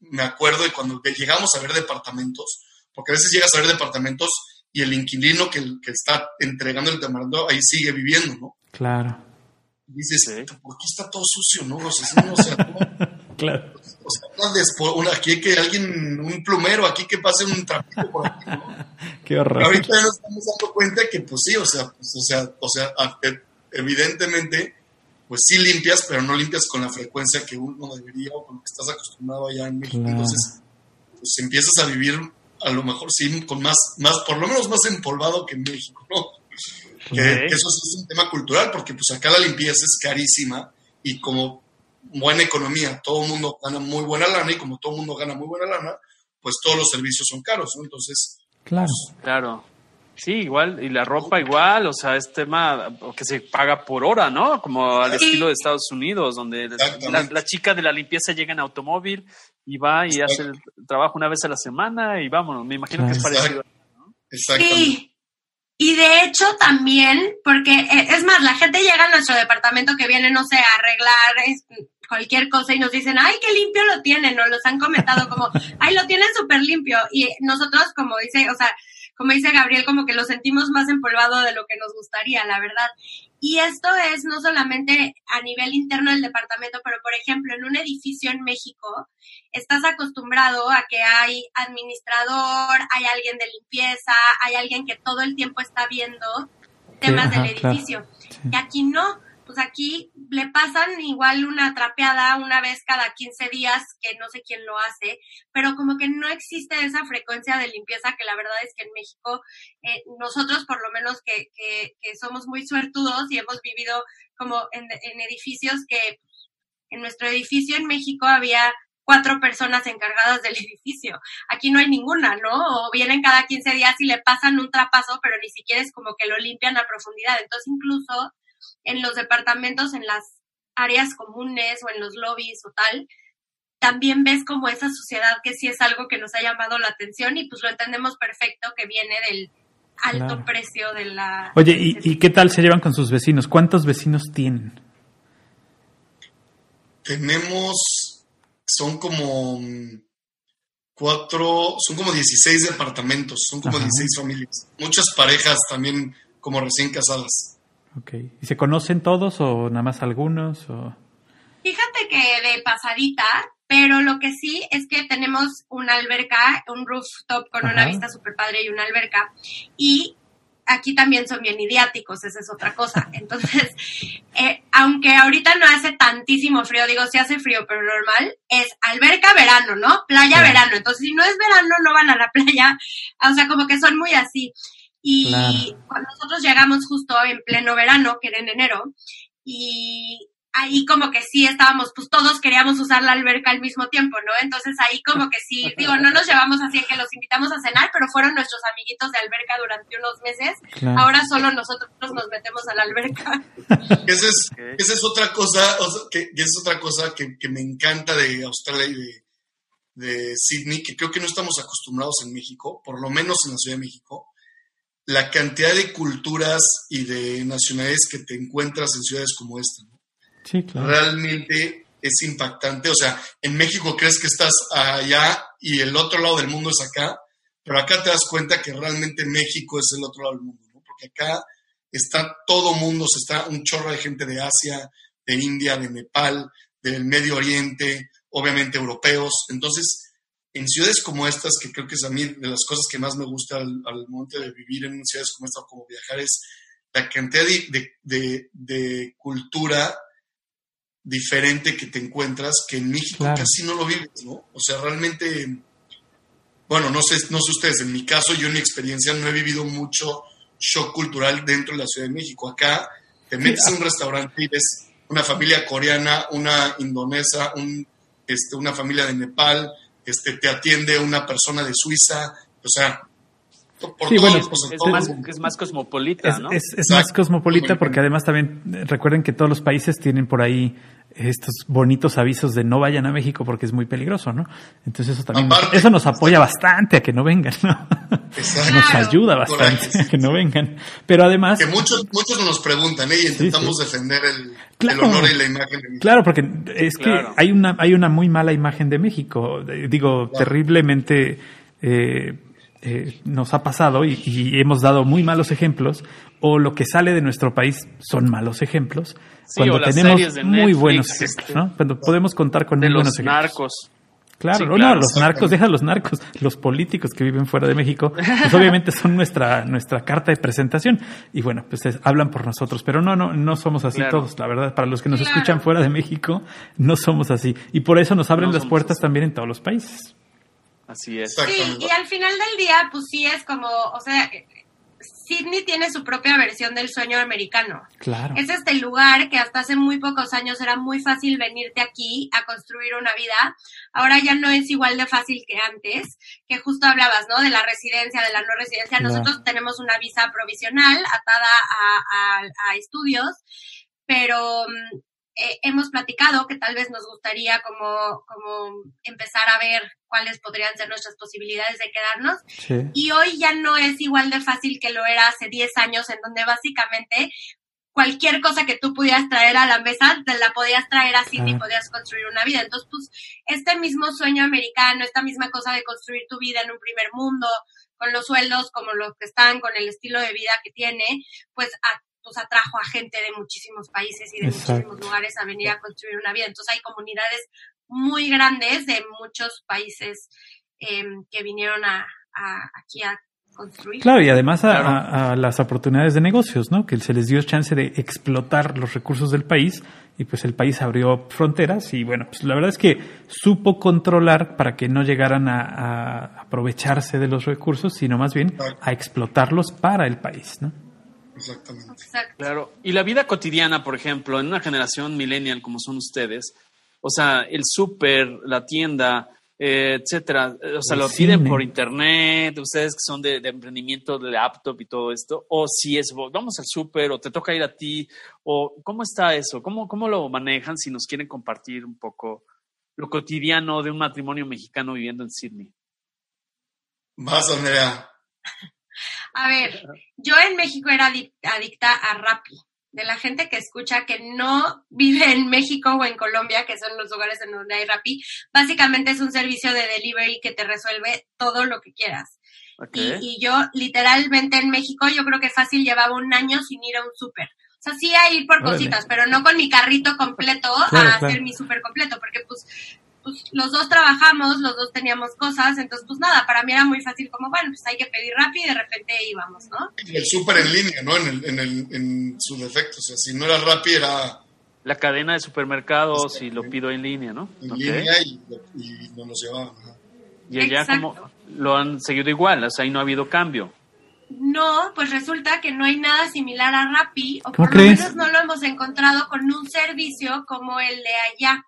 me acuerdo de cuando llegamos a ver departamentos, porque a veces llegas a ver departamentos y el inquilino que, que está entregando el departamento ahí sigue viviendo, ¿no? Claro. Y dices, Sí. ¿por qué está todo sucio, no? O sea, no, o sea, no- Claro. o sea, una aquí hay que alguien, un plumero, aquí que pase un trapito por aquí, ¿no? Qué horror. Ahorita ya nos estamos dando cuenta que, pues sí, o sea, pues, o sea, o sea, e- evidentemente, pues sí limpias, pero no limpias con la frecuencia que uno debería o con lo que estás acostumbrado allá en México. Claro. Entonces, pues empiezas a vivir, a lo mejor sí, con más, más, por lo menos más empolvado que en México, ¿no? Que, eso es un tema cultural, porque pues acá la limpieza es carísima y como buena economía, todo el mundo gana muy buena lana y como todo el mundo gana muy buena lana, pues todos los servicios son caros, ¿no? Entonces, Claro. Claro. Sí, igual, y la ropa igual, o sea, es tema que se paga por hora, ¿no? Como al Sí. estilo de Estados Unidos, donde la, la chica de la limpieza llega en automóvil y va y hace el trabajo una vez a la semana y vámonos, me imagino que es parecido. exactamente. Sí. Y de hecho también, porque eh, es más, la gente llega a nuestro departamento que viene, no sé, a arreglar cualquier cosa y nos dicen, ay, qué limpio lo tienen, o los han comentado como, ay, lo tienen súper limpio. Y nosotros, como dice, o sea, como dice Gabriel, como que lo sentimos más empolvado de lo que nos gustaría, la verdad. Y esto es no solamente a nivel interno del departamento, pero por ejemplo, en un edificio en México, estás acostumbrado a que hay administrador, hay alguien de limpieza, hay alguien que todo el tiempo está viendo temas ajá, del claro. edificio. Sí. Y aquí no, pues aquí le pasan igual una trapeada una vez cada 15 días, que no sé quién lo hace, pero como que no existe esa frecuencia de limpieza que la verdad es que en México, eh, nosotros por lo menos que, que, que somos muy suertudos y hemos vivido como en, en edificios que en nuestro edificio en México había cuatro personas encargadas del edificio. Aquí no hay ninguna, ¿no? O vienen cada 15 días y le pasan un trapazo, pero ni siquiera es como que lo limpian a profundidad. Entonces, incluso en los departamentos, en las áreas comunes o en los lobbies o tal, también ves como esa suciedad que sí es algo que nos ha llamado la atención y pues lo entendemos perfecto que viene del alto Claro. precio de la... Oye, ¿y, ¿y qué tal se llevan con sus vecinos? ¿Cuántos vecinos tienen? Tenemos, son como mm, cuatro, son como 16 departamentos, son como Ajá. 16 familias. Muchas parejas también como recién casadas. Ok. ¿Y se conocen todos o nada más algunos? O... Fíjate que de pasadita, pero lo que sí es que tenemos una alberca, un rooftop con una vista súper padre y una alberca. Y aquí también son bien idiáticos, esa es otra cosa. Entonces, eh, aunque ahorita no hace tantísimo frío, digo, sí hace frío, pero normal, es alberca verano, ¿no? Playa verano. Entonces, si no es verano, no van a la playa. O sea, como que son muy así. Y Claro. cuando nosotros llegamos justo en pleno verano, que era en enero, y ahí como que sí estábamos, pues todos queríamos usar la alberca al mismo tiempo, ¿no? Entonces ahí como que sí, digo, no nos llevamos así que los invitamos a cenar, pero fueron nuestros amiguitos de alberca durante unos meses. Claro. Ahora solo nosotros nos metemos a la alberca. Esa es, esa es otra cosa, o sea, que, que es otra cosa que, que me encanta de Australia y de, de Sydney, que creo que no estamos acostumbrados en México, por lo menos en la Ciudad de México. La cantidad de culturas y de nacionalidades que te encuentras en ciudades como esta. ¿no? Sí, claro. realmente es impactante. O sea, en México crees que estás allá y el otro lado del mundo es acá, pero acá te das cuenta que realmente México es el otro lado del mundo, ¿no? Porque acá está todo mundo, se está un chorro de gente de Asia, de India, de Nepal, del Medio Oriente, obviamente europeos. Entonces, en ciudades como estas, que creo que es a mí de las cosas que más me gusta al, al momento de vivir en ciudades como esta, como viajar, es la cantidad de, de, de, de cultura diferente que te encuentras que en México Claro. casi no lo vives, ¿no? O sea, realmente, bueno, no sé, no sé ustedes, en mi caso, yo en mi experiencia no he vivido mucho shock cultural dentro de la Ciudad de México. Acá te metes ah. a un restaurante y ves una familia coreana, una indonesa, un, este, una familia de Nepal, este, te atiende una persona de Suiza, o sea, por Sí, todos, bueno, o sea, Es más, es más cosmopolita, Es, ¿no? es- más cosmopolita porque además también eh, recuerden que todos los países tienen por ahí estos bonitos avisos de no vayan a México porque es muy peligroso, ¿no? Entonces eso también Aparte, eso nos apoya bastante a que no vengan, ¿no? Exacto. Nos ayuda bastante Correcto. a que no vengan. Pero además, que muchos, muchos nos preguntan, ¿eh? Y intentamos defender el, Claro. el honor y la imagen de México. Claro, porque es que Claro. hay una hay una muy mala imagen de México. Digo, Claro. terriblemente eh, eh, nos ha pasado y, y hemos dado muy malos ejemplos. O lo que sale de nuestro país son malos ejemplos. Sí, cuando tenemos muy Netflix, buenos este, ejemplos, ¿no? Cuando podemos contar con de muy los buenos ejemplos. narcos. Claro, Sí, no, claro, los narcos, deja los narcos, los políticos que viven fuera de México, pues obviamente son nuestra, nuestra carta de presentación y bueno, pues es- hablan por nosotros, pero no, no, no somos así Claro. todos, la verdad, para los que nos Claro. escuchan fuera de México, no somos así y por eso nos abren No las puertas así. también en todos los países. Así es. Sí, y al final del día, pues sí es como, o sea, Sydney tiene su propia versión del sueño americano. Claro. Es este lugar que hasta hace muy pocos años era muy fácil venirte aquí a construir una vida. Ahora ya no es igual de fácil que antes, que justo hablabas, ¿no? De la residencia, de la no residencia. Claro. Nosotros tenemos una visa provisional atada a, a- a estudios, pero mm, eh, hemos platicado que tal vez nos gustaría como, como empezar a ver cuáles podrían ser nuestras posibilidades de quedarnos. Sí. Y hoy ya no es igual de fácil que lo era hace 10 años, en donde básicamente cualquier cosa que tú pudieras traer a la mesa, te la podías traer así y podías construir una vida. Entonces, pues, este mismo sueño americano, esta misma cosa de construir tu vida en un primer mundo, con los sueldos como los que están, con el estilo de vida que tiene, pues, a- pues atrajo a gente de muchísimos países y de Exacto. muchísimos lugares a venir a construir una vida. Entonces, hay comunidades muy grandes de muchos países em, que vinieron a, a- aquí a construir. Claro, y además a, Claro. a- a las oportunidades de negocios, ¿no? Que se les dio chance de explotar los recursos del país y pues el país abrió fronteras y bueno, pues la verdad es que supo controlar para que no llegaran a, a aprovecharse de los recursos, sino más bien a explotarlos para el país, ¿no? Exactamente. Exacto. Claro. Y la vida cotidiana, por ejemplo, en una generación millennial como son ustedes, o sea, el súper, la tienda, eh, etcétera, eh, o sea, El lo piden por internet, ustedes que son de, de emprendimiento de laptop y todo esto, o si es, vamos al súper, o te toca ir a ti, o cómo está eso, cómo, cómo lo manejan si nos quieren compartir un poco lo cotidiano de un matrimonio mexicano viviendo en Sydney. Vas, Andrea. A ver, yo en México era adic- adicta a Rappi. De la gente que escucha que no vive en México o en Colombia, que son los lugares en donde hay Rappi, básicamente es un servicio de delivery que te resuelve todo lo que quieras. Y, y yo literalmente en México yo creo que fácil llevaba un año sin ir a un súper. O sea, sí a ir por Órale. cositas, pero no con mi carrito completo Claro, a claro. hacer mi súper completo, porque pues, pues los dos trabajamos, los dos teníamos cosas, entonces pues nada, para mí era muy fácil como, bueno, pues hay que pedir rápido y de repente íbamos, ¿no? Y el súper en línea, ¿no? En, el, en, el, en su defecto. O sea, si no era Rappi, era La cadena de supermercados y lo pido en línea, ¿no? en línea y, y nos los llevaban. ajá. Y allá Exacto. como lo han seguido igual, o sea, ahí no ha habido cambio. No, pues resulta que no hay nada similar a Rappi, o ¿Cómo por crees? lo menos no lo hemos encontrado con un servicio como el de allá.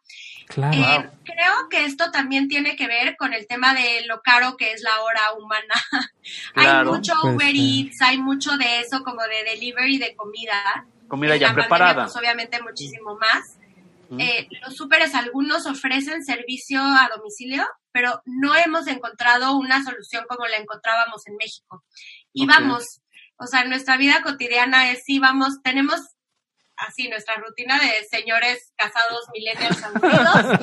Claro. Eh, Creo que esto también tiene que ver con el tema de lo caro que es la hora humana. hay mucho Pues, Uber sí. Eats, hay mucho de eso como de delivery de comida. Comida En ya pandemia, preparada. pues obviamente muchísimo más. Mm. Eh, los súperes algunos ofrecen servicio a domicilio, pero no hemos encontrado una solución como la encontrábamos en México. Y vamos, o sea, nuestra vida cotidiana es sí, vamos, tenemos así nuestra rutina de señores casados millennials aburridos,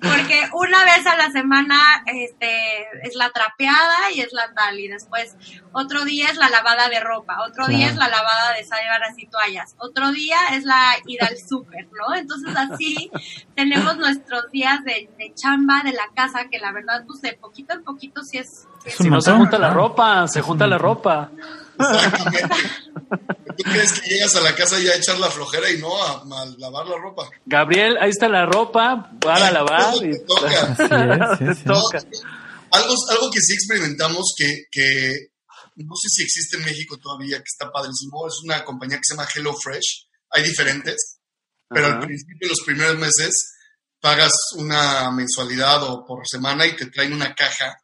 porque una vez a la semana este, es la trapeada y es la tal, y después otro día es la lavada de ropa, otro día es la lavada de sábanas y toallas, otro día es la ida al súper, ¿no? Entonces así tenemos nuestros días de, de chamba de la casa, que la verdad, pues de poquito en poquito sí es... sí Es Si no se junta la ropa, se junta un la ropa. Exactamente. tú crees que llegas a la casa ya a echar la flojera y no a, a lavar la ropa. Gabriel, ahí está la ropa, va a lavar. Te Y... toca. Sí, sí, sí. Algo, algo que sí experimentamos que, que no sé si existe en México todavía, que está padrísimo, es una compañía que se llama Hello Fresh. Hay diferentes, pero al principio, los primeros meses, pagas una mensualidad o por semana y te traen una caja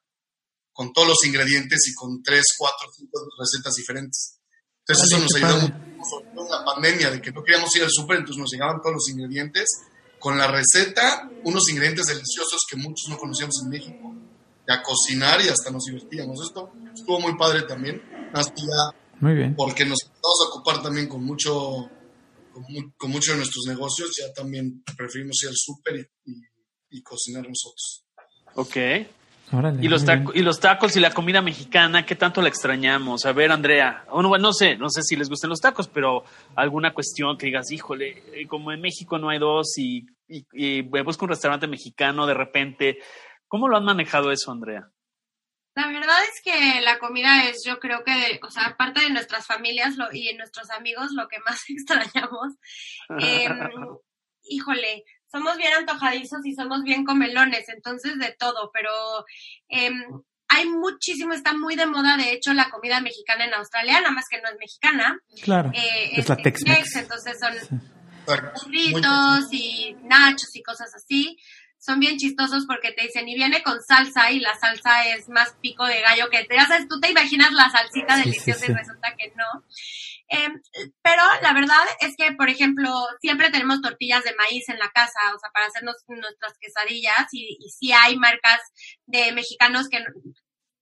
con todos los ingredientes y con tres, cuatro, cinco recetas diferentes. Entonces Vale, eso nos ayudó mucho, sobre todo en la pandemia, de que no queríamos ir al súper, entonces nos llegaban todos los ingredientes con la receta, unos ingredientes deliciosos que muchos no conocíamos en México, y a cocinar y hasta nos divertíamos. Esto estuvo muy padre también, ya Muy bien. porque nos empezamos a ocupar también con mucho con, mu- con mucho de nuestros negocios, ya también preferimos ir al súper y, y- y cocinar nosotros. Ok. Órale, Y los, muy bien. taco- y los tacos y la comida mexicana, ¿qué tanto la extrañamos? A ver, Andrea, bueno, bueno, no sé, no sé si les gustan los tacos, pero alguna cuestión que digas, híjole, eh, como en México no hay dos y, y, y busco un restaurante mexicano de repente. ¿Cómo lo han manejado eso, Andrea? La verdad es que la comida es, yo creo que, o sea, aparte de nuestras familias lo- y de nuestros amigos, lo que más extrañamos. Em, híjole, somos bien antojadizos y somos bien comelones, entonces de todo, pero em, hay muchísimo, está muy de moda, de hecho, la comida mexicana en Australia, nada más que no es mexicana. Claro. eh, es la Tex-Mex. entonces son burritos y nachos y cosas así. Son bien chistosos porque te dicen, y viene con salsa, y la salsa es más pico de gallo que te, ya sabes, tú te imaginas la salsita sí, deliciosa sí. y resulta que no. Em, pero la verdad es que, por ejemplo, siempre tenemos tortillas de maíz en la casa, o sea, para hacernos nuestras quesadillas, y, y sí hay marcas de mexicanos que,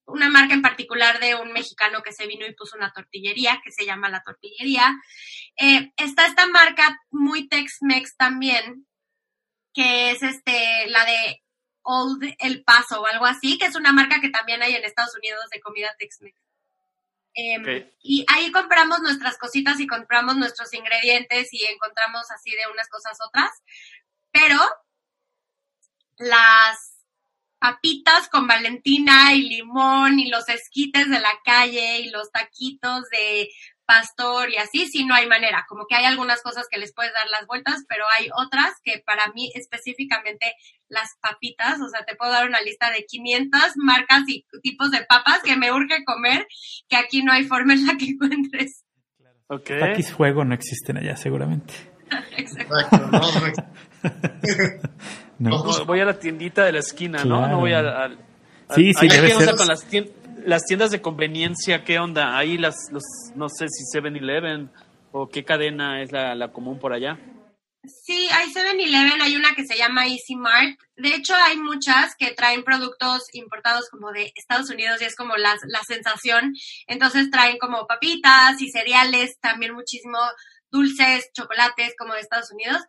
una marca en particular de un mexicano que se vino y puso una tortillería, que se llama La Tortillería. Eh, está esta marca muy Tex-Mex también, que es este, la de Old El Paso o algo así, que es una marca que también hay en Estados Unidos de comida Tex-Mex. Em. Y ahí compramos nuestras cositas y compramos nuestros ingredientes y encontramos así de unas cosas otras. Pero las papitas con Valentina y limón y los esquites de la calle y los taquitos de pastor y así, sí, no hay manera. Como que hay algunas cosas que les puedes dar las vueltas, pero hay otras que para mí específicamente las papitas, o sea, te puedo dar una lista de 500 marcas y tipos de papas que me urge comer, que aquí no hay forma en la que encuentres. Ok. Taquis fuego no existen allá, seguramente. Exacto. Exacto, ¿no? No. No, voy a la tiendita de la esquina, ¿no? Claro. No voy al... al- Sí, al- sí, ahí debe ¿Qué onda ser. con las tien- las tiendas de conveniencia? ¿Qué onda? Ahí las, los, no sé si 7-Eleven o qué cadena es la, la común por allá. Sí, hay 7-Eleven, hay una que se llama Easy Mart. De hecho, hay muchas que traen productos importados como de Estados Unidos y es como la, la sensación. Entonces traen como papitas y cereales, también muchísimo dulces, chocolates como de Estados Unidos.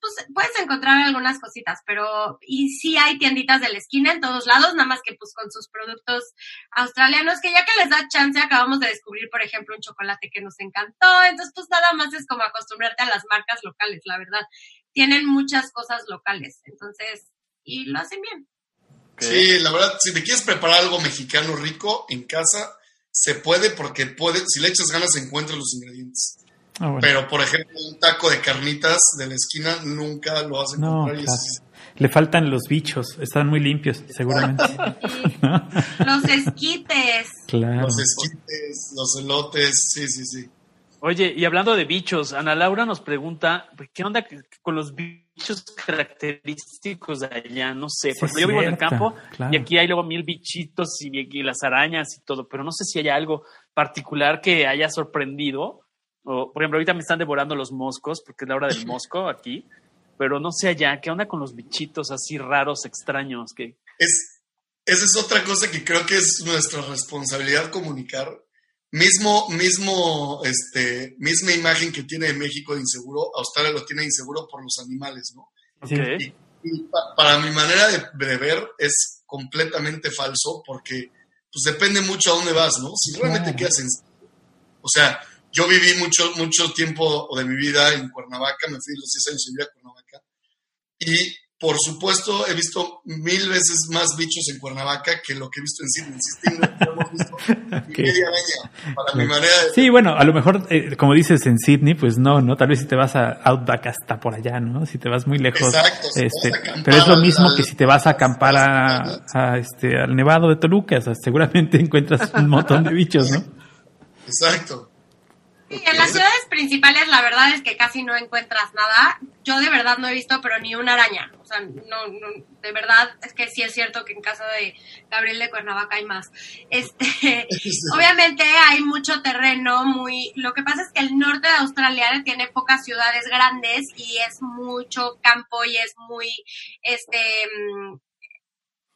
Pues puedes encontrar algunas cositas, pero y sí hay tienditas de la esquina en todos lados, nada más que pues con sus productos australianos, que ya que les da chance, acabamos de descubrir, por ejemplo, un chocolate que nos encantó. Entonces, pues nada más es como acostumbrarte a las marcas locales, la verdad. Tienen muchas cosas locales, entonces, y lo hacen bien. Sí, la verdad, si te quieres preparar algo mexicano rico en casa, se puede porque puede, si le echas ganas encuentras los ingredientes. Ah, bueno. Pero, por ejemplo, un taco de carnitas de la esquina nunca lo a No, claro. Le faltan los bichos, están muy limpios, seguramente. Los esquites. claro. Los esquites, los elotes, sí, sí, sí. Oye, y hablando de bichos, Ana Laura nos pregunta, ¿qué onda con los bichos característicos de allá? No sé, Sí, porque yo vivo en el campo claro. y aquí hay luego mil bichitos y, y las arañas y todo, pero no sé si hay algo particular que haya sorprendido. O, por ejemplo, ahorita me están devorando los moscos porque es la hora del mosco aquí, pero no sé allá, ¿qué onda con los bichitos así raros, extraños? Que, Es, esa es otra cosa que creo que es nuestra responsabilidad comunicar. Mismo, mismo, este, misma imagen que tiene de México de inseguro, Australia lo tiene de inseguro por los animales, ¿no? Sí. Ok. Y, y pa- para mi manera de, de ver es completamente falso porque pues depende mucho a dónde vas, ¿no? Si realmente Claro. quedas en... O sea, yo viví mucho, mucho tiempo de mi vida en Cuernavaca, me fui los 10 años vida a Cuernavaca y por supuesto, he visto mil veces más bichos en Cuernavaca que lo que he visto en Sydney. En Sydney no hemos visto ni media araña, para mi manera de... Sí, bueno, a lo mejor, eh, como dices en Sydney, pues no, ¿no? Tal vez si te vas a Outback hasta por allá, ¿no? Si te vas muy lejos. Exacto, si este, pero es lo mismo al- que si te vas a acampar a, a, este, al Nevado de Toluca, o sea, seguramente encuentras un montón de bichos, ¿no? Exacto. Sí, en las ciudades principales la verdad es que casi no encuentras nada. Yo de verdad no he visto, pero ni una araña. O sea, no, no, de verdad es que sí es cierto que en casa de Gabriel de Cuernavaca hay más. Este, obviamente hay mucho terreno, muy. Lo que pasa es que el norte de Australia tiene pocas ciudades grandes y es mucho campo y es muy, este, mm,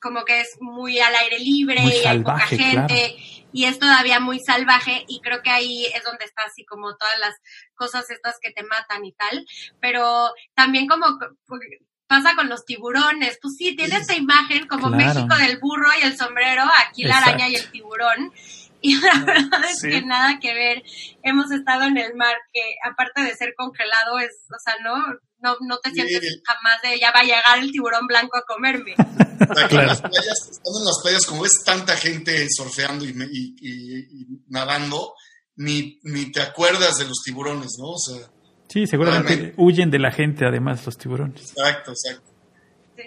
como que es muy al aire libre Muy y hay poca salvaje, gente y es todavía muy salvaje y creo que ahí es donde está así como todas las cosas estas que te matan y tal, pero también como pasa con los tiburones, pues sí, tiene esta imagen como Claro. México del burro y el sombrero, aquí la Exacto. araña y el tiburón. Y la verdad es Sí. que nada que ver. Hemos estado en el mar que aparte de ser congelado es, o sea, no, no, no te Sí. sientes jamás de ya va a llegar el tiburón blanco a comerme. O sea, que Claro. en las playas, estando en las playas, como ves tanta gente surfeando y, me- y- y- y nadando, ni, ni te acuerdas de los tiburones, ¿no? O sea, Sí, seguramente Realmente. huyen de la gente, además, los tiburones. exacto, exacto.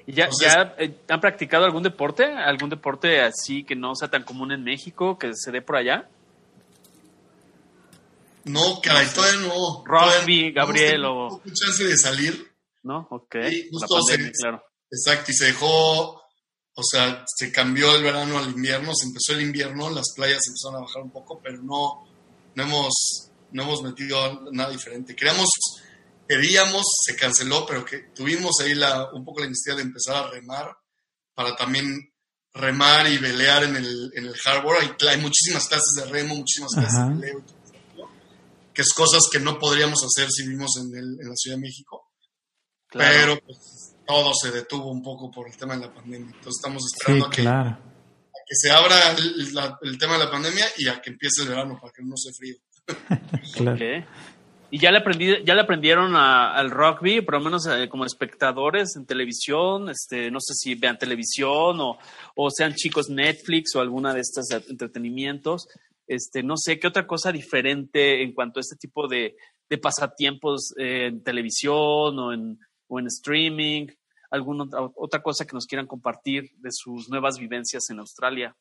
¿Y ¿Ya, Entonces- ya eh, han practicado algún deporte? ¿Algún deporte así que no sea tan común en México, que se dé por allá? No, caray, todavía no. No Gabriel, hemos o- chance de salir. ¿No? Ok. Sí, La justo se- pandemia, claro. Exacto, y se dejó, o sea, se cambió el verano al invierno, se empezó el invierno, las playas empezaron a bajar un poco, pero no, no hemos, no hemos metido nada diferente. Queríamos, queríamos, se canceló, pero que tuvimos ahí la, un poco la necesidad de empezar a remar para también remar y velear en el, en el harbor. Hay, hay muchísimas clases de remo, muchísimas clases Ajá. de y eso, que es cosas que no podríamos hacer si vivimos en, el- en la Ciudad de México claro. pero pues, todo se detuvo un poco por el tema de la pandemia. Entonces estamos Sí, esperando a, que, claro. a que se abra el, la- el tema de la pandemia y a que empiece el verano para que no se frío. claro. ¿Y ya le, aprendí, ya le aprendieron a- al rugby, por lo menos eh, como espectadores en televisión? Este, no sé si vean televisión o, o sean chicos Netflix o alguna de estos eh, entretenimientos. Este, no sé, ¿qué otra cosa diferente en cuanto a este tipo de, de pasatiempos eh, en televisión o en, o en streaming? ¿Alguna otra, cosa que nos quieran compartir de sus nuevas vivencias en Australia?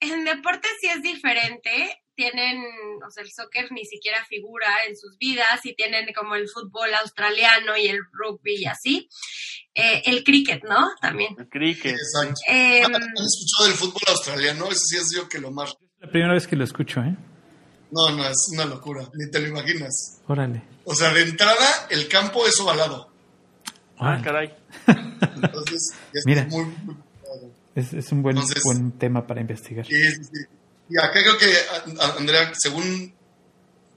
En deporte sí es diferente. Tienen, o sea, el soccer ni siquiera figura en sus vidas y tienen como el fútbol australiano y el rugby y así. Eh, el cricket, ¿no? También. El cricket. Exacto. Eh, ¿Han escuchado del fútbol australiano? Ese sí es yo que lo más... La primera vez que lo escucho, ¿eh? No, no, es una locura, ni te lo imaginas. Órale. O sea, de entrada, el campo es ovalado. Ah, Órale. caray. Entonces, es Mira. muy... muy- Es, es un buen, Entonces- buen tema para investigar. Sí, sí, sí. Y acá creo que, Andrea, según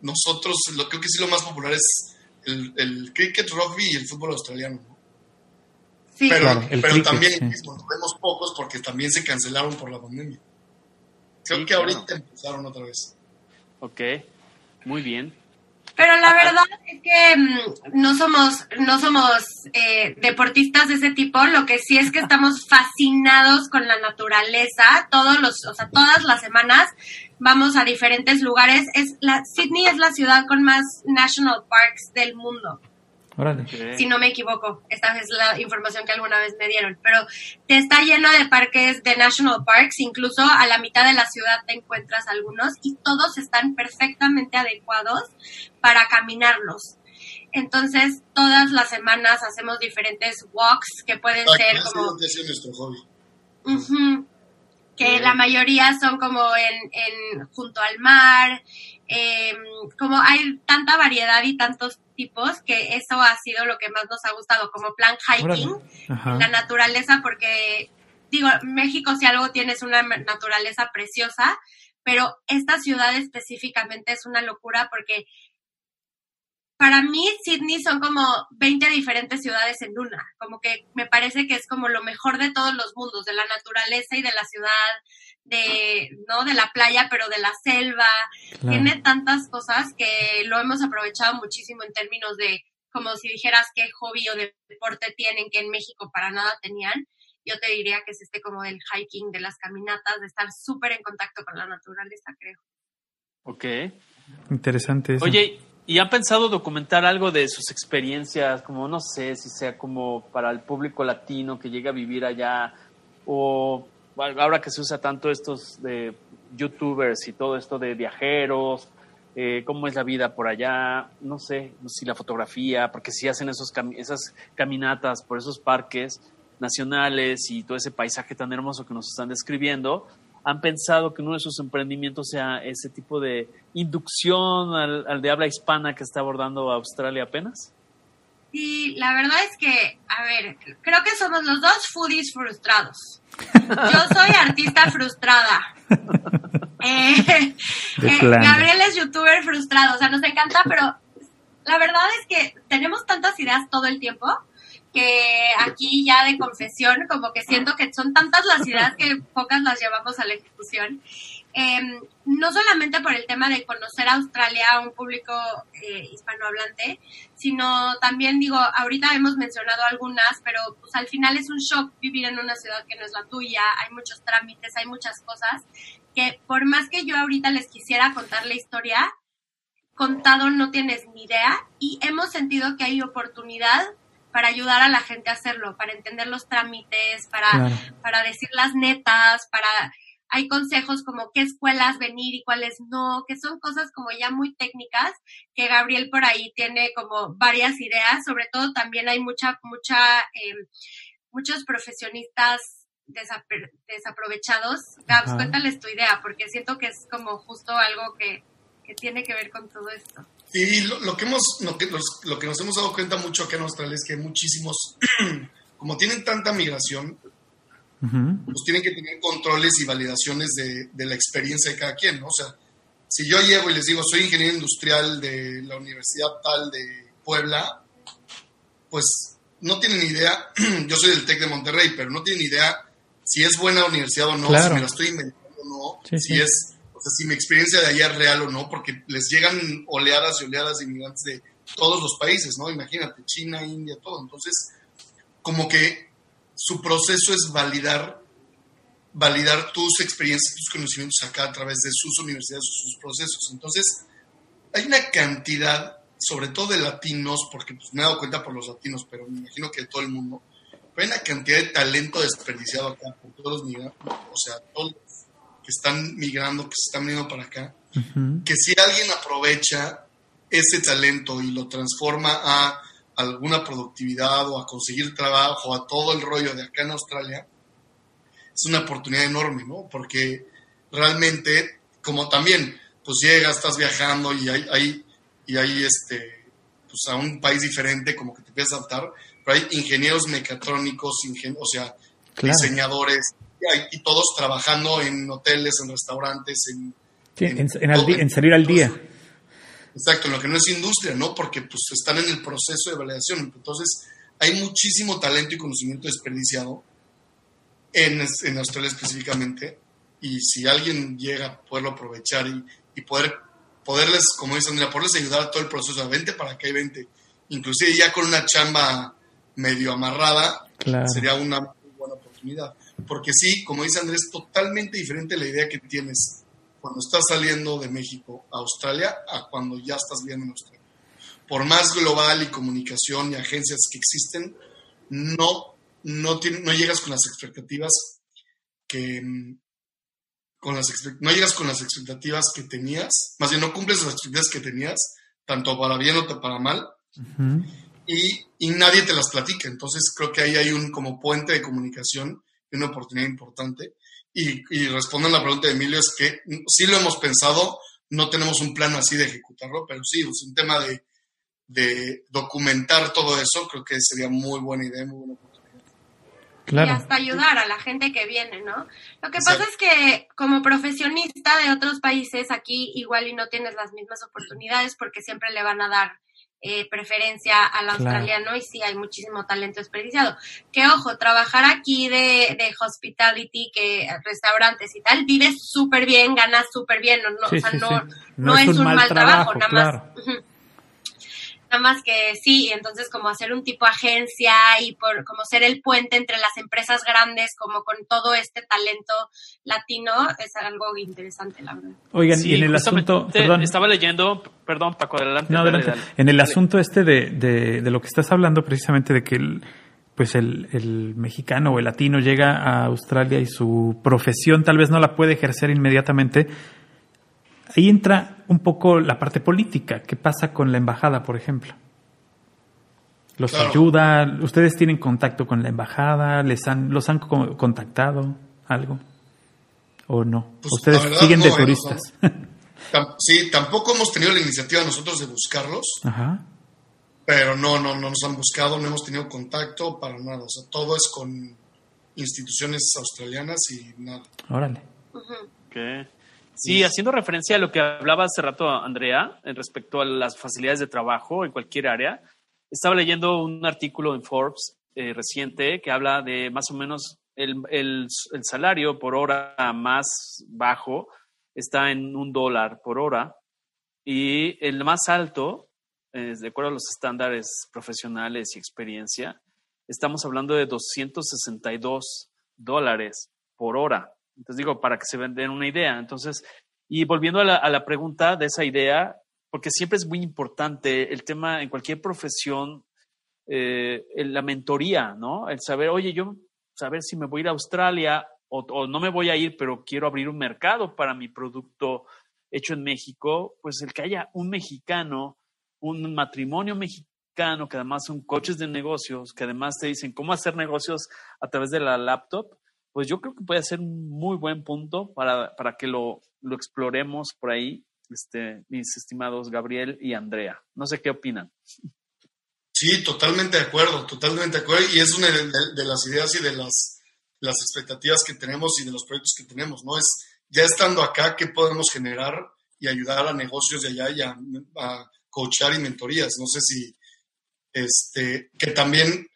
nosotros, lo, creo que sí lo más popular es el, el cricket, rugby y el fútbol australiano. ¿no? sí. Pero, Claro, el pero cricket, también sí. mismo, vemos pocos porque también se cancelaron por la pandemia. Creo Sí, que claro. ahorita empezaron otra vez. Ok. Muy bien. Pero la verdad es que mm, no somos, no somos eh, deportistas de ese tipo. Lo que sí es que estamos fascinados con la naturaleza. Todos los, o sea, todas las semanas vamos a diferentes lugares. Es la Sydney es la ciudad con más national parks del mundo. Órale. Si no me equivoco. Esta es la información que alguna vez me dieron. Pero te está lleno de parques, de national parks, incluso a la mitad de la ciudad te encuentras algunos y todos están perfectamente adecuados para caminarlos. Entonces, todas las semanas hacemos diferentes walks que pueden Ah, ser como... ese es nuestro hobby. Ujú. que Bien. la mayoría son como en, en junto al mar, em, como hay tanta variedad y tantos tipos que eso ha sido lo que más nos ha gustado, como plan hiking, la naturaleza, porque digo, México si algo tiene es una naturaleza preciosa, pero esta ciudad específicamente es una locura porque para mí Sydney son como 20 diferentes ciudades en una, como que me parece que es como lo mejor de todos los mundos, de la naturaleza y de la ciudad, de no de la playa, pero de la selva, Claro. tiene tantas cosas que lo hemos aprovechado muchísimo en términos de como si dijeras qué hobby o deporte tienen que en México para nada tenían, yo te diría que es este como del hiking, de las caminatas, de estar súper en contacto con la naturaleza, creo. Ok. Interesante. Eso. Oye, ¿y han pensado documentar algo de sus experiencias? Como, no sé, si sea como para el público latino que llega a vivir allá o ahora que se usa tanto estos de youtubers y todo esto de viajeros, eh, cómo es la vida por allá, no sé, si la fotografía, porque si hacen esos esas caminatas por esos parques nacionales y todo ese paisaje tan hermoso que nos están describiendo, han pensado que uno de sus emprendimientos sea ese tipo de inducción al, al de habla hispana que está abordando Australia apenas? Sí, la verdad es que, a ver, creo que somos los dos foodies frustrados. Yo soy artista frustrada. Eh, eh, Gabriel es youtuber frustrado, o sea, nos encanta, pero la verdad es que tenemos tantas ideas todo el tiempo que aquí ya de confesión, como que siento que son tantas las ideas que pocas las llevamos a la ejecución. Em, no solamente por el tema de conocer a Australia a un público eh, hispanohablante, sino también digo, ahorita hemos mencionado algunas, pero pues al final es un shock vivir en una ciudad que no es la tuya, hay muchos trámites, hay muchas cosas, que por más que yo ahorita les quisiera contar la historia, contado no tienes ni idea y hemos sentido que hay oportunidad para ayudar a la gente a hacerlo, para entender los trámites, para, para decir las netas, para hay consejos como qué escuelas venir y cuáles no, que son cosas como ya muy técnicas, que Gabriel por ahí tiene como varias ideas, sobre todo también hay mucha, mucha, eh, muchos profesionistas desaprovechados. Gabs, cuéntales tu idea, porque siento que es como justo algo que, que tiene que ver con todo esto. Y lo, que hemos, lo que, lo que nos hemos dado cuenta mucho acá en Australia es que muchísimos, como tienen tanta migración, pues tienen que tener controles y validaciones de, de, la experiencia de cada quien, ¿no? O sea, si yo llego y les digo, soy ingeniero industrial de la Universidad tal de Puebla, pues no tienen idea, yo soy del TEC de Monterrey, pero no tienen idea si es buena universidad o no, si me la estoy inventando o no, si es, si mi experiencia de allá es real o no, porque les llegan oleadas y oleadas de inmigrantes de todos los países, ¿no? Imagínate, China, India, todo. Entonces, como que su proceso es validar, validar tus experiencias, tus conocimientos acá a través de sus universidades o sus procesos. Entonces, hay una cantidad, sobre todo de latinos, porque pues, me he dado cuenta por los latinos, pero me imagino que de todo el mundo, hay una cantidad de talento desperdiciado acá por todos los migrantes, o sea, todos que están migrando, que se están viniendo para acá, que si alguien aprovecha ese talento y lo transforma a alguna productividad o a conseguir trabajo, a todo el rollo de acá en Australia, es una oportunidad enorme, ¿no? Porque realmente, como también, pues llegas, estás viajando y hay, hay, y hay este, pues a un país diferente, como que te empiezas a adaptar, pero hay ingenieros mecatrónicos, o sea, diseñadores, y, todos trabajando en hoteles, en restaurantes, en... en, salir al día. Exacto, en lo que no es industria, ¿no? Porque pues están en el proceso de validación. Entonces, hay muchísimo talento y conocimiento desperdiciado en, en Australia específicamente. Y si alguien llega a poderlo aprovechar y, y poder, poderles, como dicen, Andrea, poderles ayudar a todo el proceso, a 20 para que hay 20, inclusive ya con una chamba medio amarrada, sería una muy buena oportunidad. Porque sí, como dice Andrés, totalmente diferente la idea que tienes cuando estás saliendo de México a Australia a cuando ya estás viviendo en Australia. Por más global y comunicación y agencias que existen, no, no, no llegas con las expectativas que con las, no llegas con las expectativas que tenías, más bien no cumples las expectativas que tenías, tanto para bien o para mal, y, y, nadie te las platica. Entonces creo que ahí hay un como puente de comunicación una oportunidad importante. Y, y respondo a la pregunta de Emilio, es que sí lo hemos pensado, no tenemos un plan así de ejecutarlo, pero sí, es un tema de, de documentar todo eso, creo que sería muy buena idea, muy buena oportunidad. Claro. Y hasta ayudar a la gente que viene, ¿no? Lo que pasa es que como profesionista de otros países, aquí igual y no tienes las mismas oportunidades porque siempre le van a dar eh, preferencia al australiano y sí hay muchísimo talento desperdiciado. Que ojo, trabajar aquí de, de hospitality, que restaurantes y tal, vives súper bien, ganas súper bien, no, no, o sea, no, no, es, un, mal, trabajo, nada más. Nada más que sí, entonces como hacer un tipo agencia y por como ser el puente entre las empresas grandes, como con todo este talento latino, es algo interesante, la verdad. Oigan, y en el asunto, perdón. Estaba leyendo, perdón, Paco, adelante. No, adelante. En el asunto este de, de, de, lo que estás hablando, precisamente de que el, pues el, el mexicano o el latino llega a Australia y su profesión tal vez no la puede ejercer inmediatamente, ahí entra un poco la parte política. ¿Qué pasa con la embajada, por ejemplo? ¿Los ayuda? ¿Ustedes tienen contacto con la embajada? ¿Les han, ¿Los han contactado? ¿Algo? ¿O no? Pues, ¿Ustedes siguen de turistas? sí, tampoco hemos tenido la iniciativa nosotros de buscarlos. Ajá. Pero no, no, no nos han buscado, no hemos tenido contacto para nada. O sea, todo es con instituciones australianas y nada. Órale. Sí, haciendo referencia a lo que hablaba hace rato Andrea en respecto a las facilidades de trabajo en cualquier área, estaba leyendo un artículo en Forbes eh, reciente que habla de más o menos el, el, salario por hora más bajo está en un dólar por hora y el más alto, eh, de acuerdo a los estándares profesionales y experiencia, estamos hablando de 262 dólares por hora. Entonces digo, para que se den una idea. Entonces, y volviendo a la, pregunta de esa idea, porque siempre es muy importante el tema en cualquier profesión, eh, la mentoría, ¿no? El saber, oye, yo saber si me voy a ir a Australia o, o, no me voy a ir, pero quiero abrir un mercado para mi producto hecho en México, pues el que haya un mexicano, un matrimonio mexicano, que además son coches de negocios, que además te dicen cómo hacer negocios a través de la laptop, pues yo creo que puede ser un muy buen punto para, para que lo, lo, exploremos por ahí, este, mis estimados Gabriel y Andrea. No sé qué opinan. Sí, totalmente de acuerdo, totalmente de acuerdo. Y es una de, las ideas y de las, las expectativas que tenemos y de los proyectos que tenemos, ¿no? Es ya estando acá, ¿qué podemos generar y ayudar a negocios de allá y a, a coachar y mentorías? No sé si, este, que también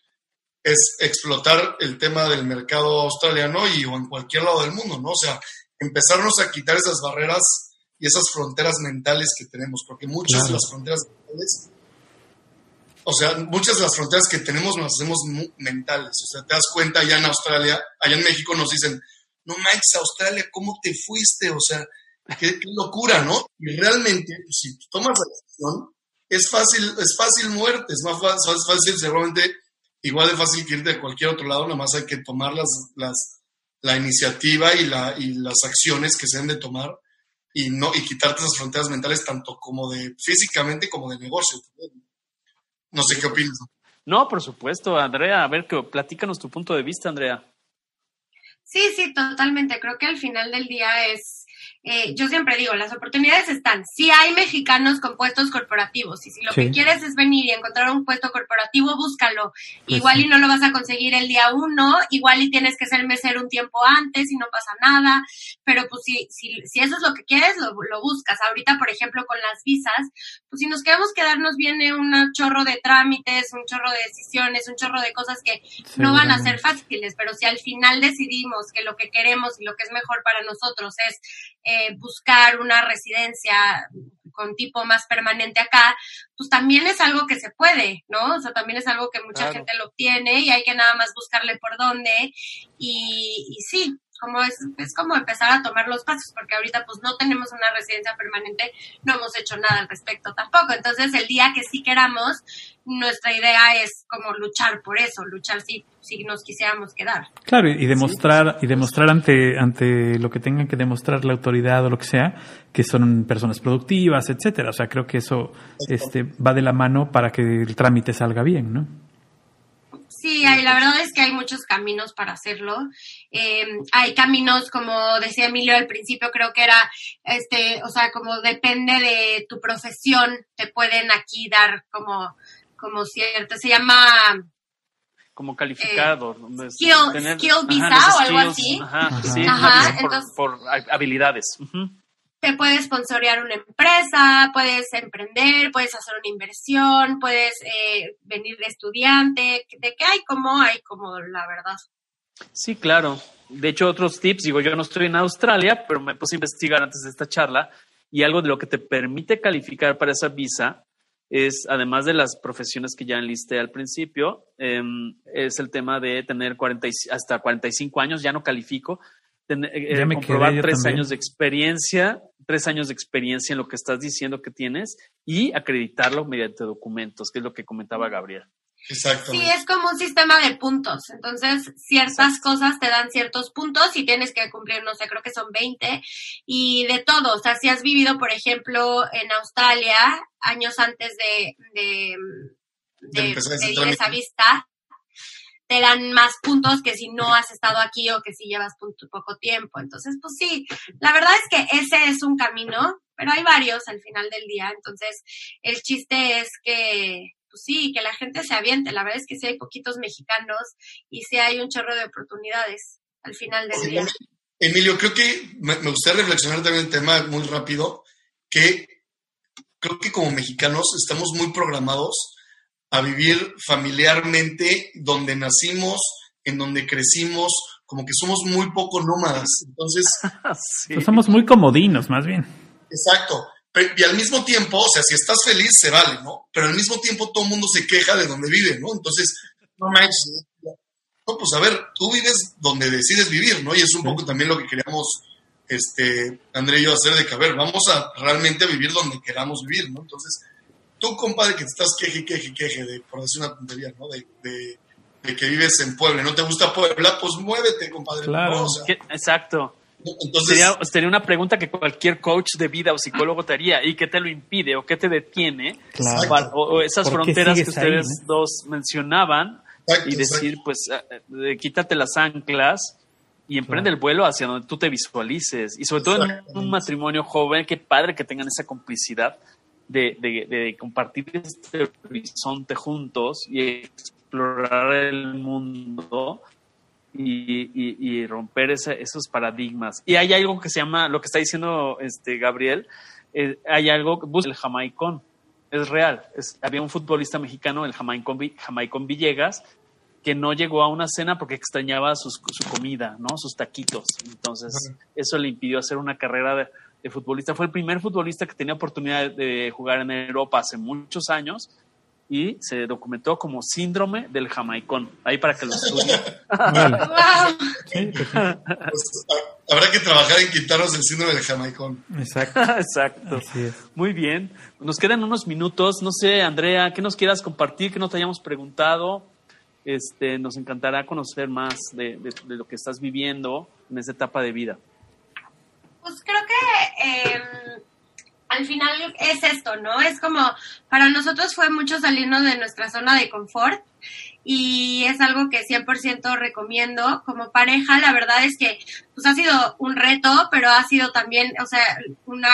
es explotar el tema del mercado australiano y o en cualquier lado del mundo, ¿no? O sea, empezarnos a quitar esas barreras y esas fronteras mentales que tenemos, porque muchas de las fronteras mentales, o sea, muchas de las fronteras que tenemos nos hacemos mentales, o sea, te das cuenta allá en Australia, allá en México nos dicen, no manches, Australia, ¿cómo te fuiste? O sea, qué, locura, ¿no? Y realmente, pues, si tomas la decisión, es fácil, es fácil muerte, es más fácil, es fácil seguramente igual de fácil que ir de cualquier otro lado, nada más hay que tomar las, las, la iniciativa y, la, y las acciones que se deben de tomar y, no, y quitarte esas fronteras mentales tanto como de físicamente como de negocio. No sé qué opinas. No, por supuesto, Andrea. A ver, que, platícanos tu punto de vista, Andrea. Sí, sí, totalmente. Creo que al final del día es eh, yo siempre digo, las oportunidades están. Si hay mexicanos con puestos corporativos y si lo que quieres es venir y encontrar un puesto corporativo, búscalo. Pues igual y no lo vas a conseguir el día uno, igual y tienes que ser mesero un tiempo antes y no pasa nada, pero pues si, si, si eso es lo que quieres, lo, lo buscas. Ahorita, por ejemplo, con las visas, pues si nos queremos quedarnos viene un chorro de trámites, un chorro de decisiones, un chorro de cosas que no van a ser fáciles, pero si al final decidimos que lo que queremos y lo que es mejor para nosotros es eh, buscar una residencia con tipo más permanente acá, pues también es algo que se puede, ¿no? O sea, también es algo que mucha gente lo obtiene y hay que nada más buscarle por dónde. Y, y sí, como es, es como empezar a tomar los pasos, porque ahorita pues no tenemos una residencia permanente, no hemos hecho nada al respecto tampoco. Entonces, el día que sí queramos, nuestra idea es como luchar por eso, luchar si, si nos quisiéramos quedar. Claro, y demostrar, y demostrar ante, ante lo que tengan que demostrar la autoridad o lo que sea, que son personas productivas, etcétera. O sea, creo que eso este, va de la mano para que el trámite salga bien, ¿no? Sí, hay, la verdad es que hay muchos caminos para hacerlo. Eh, hay caminos, como decía Emilio al principio, creo que era, este, o sea, como depende de tu profesión, te pueden aquí dar como, como cierto, se llama como calificado. Eh, skill, visa o algo así. Ajá, sí, ajá, por, habilidades te puedes sponsorear una empresa, puedes emprender, puedes hacer una inversión, puedes eh, venir de estudiante, de qué hay como hay como la verdad. Sí, claro. De hecho, otros tips, digo, yo no estoy en Australia, pero me puse a investigar antes de esta charla y algo de lo que te permite calificar para esa visa es, además de las profesiones que ya enlisté al principio, em, es el tema de tener 40, hasta 45 años, ya no califico, tener, eh, comprobar tres años de experiencia, tres años de experiencia en lo que estás diciendo que tienes y acreditarlo mediante documentos, que es lo que comentaba Gabriel. Exacto. Sí, es como un sistema de puntos. Entonces, ciertas cosas te dan ciertos puntos y tienes que cumplir, no sé, creo que son 20 y de todo. O sea, si has vivido, por ejemplo, en Australia años antes de, de, de, de esa vista, te dan más puntos que si no has estado aquí o que si llevas poco tiempo. Entonces, pues sí, la verdad es que ese es un camino, pero hay varios al final del día. Entonces, el chiste es que pues sí, que la gente se aviente. La verdad es que sí hay poquitos mexicanos y sí hay un chorro de oportunidades al final del día. Emilio, creo que me, gustaría reflexionar también el tema muy rápido, que creo que como mexicanos estamos muy programados a vivir familiarmente donde nacimos, en donde crecimos, como que somos muy poco nómadas. Entonces, pues somos muy comodinos, más bien. Exacto y al mismo tiempo, o sea, si estás feliz, se vale, ¿no? Pero al mismo tiempo todo el mundo se queja de donde vive, ¿no? Entonces, no manches. No, pues a ver, tú vives donde decides vivir, ¿no? Y es un poco también lo que queríamos, este, André y yo hacer de que, a ver, vamos a realmente vivir donde queramos vivir, ¿no? Entonces, tú, compadre, que te estás queje, queje, queje, de, por decir una tontería, ¿no? De, de, que vives en Puebla, ¿no te gusta Puebla? Pues muévete, compadre. Claro. exacto. Entonces, sería, una pregunta que cualquier coach de vida o psicólogo te haría. ¿Y qué te lo impide o qué te detiene? o, esas fronteras que ustedes dos mencionaban y decir, pues, eh, eh, quítate las anclas y emprende el vuelo hacia donde tú te visualices. Y sobre todo en un matrimonio joven, qué padre que tengan esa complicidad de, de compartir este horizonte juntos y explorar el mundo y, romper esos paradigmas. Y hay algo que se llama, lo que está diciendo este Gabriel, eh, hay algo, el jamaicón, es real. había un futbolista mexicano, el jamaicón, jamaicón Villegas, que no llegó a una cena porque extrañaba su comida, ¿no? Sus taquitos. Entonces, eso le impidió hacer una carrera de, de, futbolista. Fue el primer futbolista que tenía oportunidad de jugar en Europa hace muchos años y se documentó como síndrome del jamaicón. Ahí para que lo estudien. Pues, habrá que trabajar en quitarnos el síndrome del jamaicón. Exacto. Exacto. Muy bien. Nos quedan unos minutos. No sé, Andrea, ¿qué nos quieras compartir? ¿Qué nos te hayamos preguntado? Este, nos encantará conocer más de, de, lo que estás viviendo en esta etapa de vida. Pues creo que eh, al final es esto, ¿no? Es como, para nosotros fue mucho salirnos de nuestra zona de confort y es algo que 100% recomiendo. Como pareja, la verdad es que pues ha sido un reto, pero ha sido también, o sea, una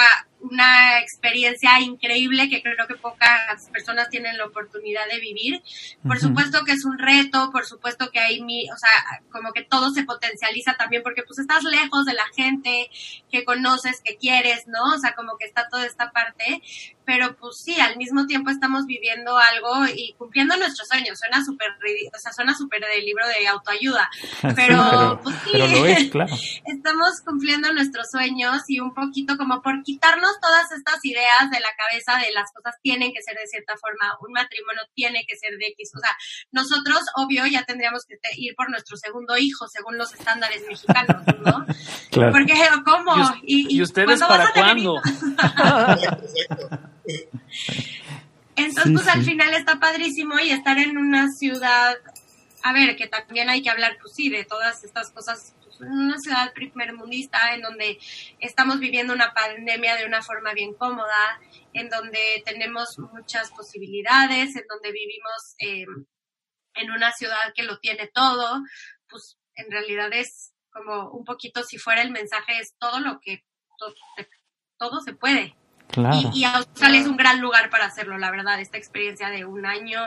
una experiencia increíble que creo que pocas personas tienen la oportunidad de vivir. Por supuesto que es un reto, por supuesto que hay mi, o sea, como que todo se potencializa también porque pues estás lejos de la gente que conoces, que quieres, ¿no? O sea, como que está toda esta parte, pero pues sí, al mismo tiempo estamos viviendo algo y cumpliendo nuestros sueños. Suena súper o sea, suena súper del libro de autoayuda, pero, pues sí, estamos cumpliendo nuestros sueños y un poquito como por quitarnos todas estas ideas de la cabeza de las cosas tienen que ser de cierta forma, un matrimonio tiene que ser de X. O sea, nosotros, obvio, ya tendríamos que ir por nuestro segundo hijo según los estándares mexicanos, ¿no? Claro. Porque, ¿cómo? ¿Y, ustedes para cuándo? Entonces, pues al final está padrísimo y estar en una ciudad, a ver, que también hay que hablar, pues sí, de todas estas cosas en una ciudad primermundista en donde estamos viviendo una pandemia de una forma bien cómoda, en donde tenemos muchas posibilidades, en donde vivimos em, en una ciudad que lo tiene todo, pues en realidad es como un poquito, si fuera el mensaje, es todo lo que, todo se puede. Y, Australia es un gran lugar para hacerlo, la verdad. Esta experiencia de un año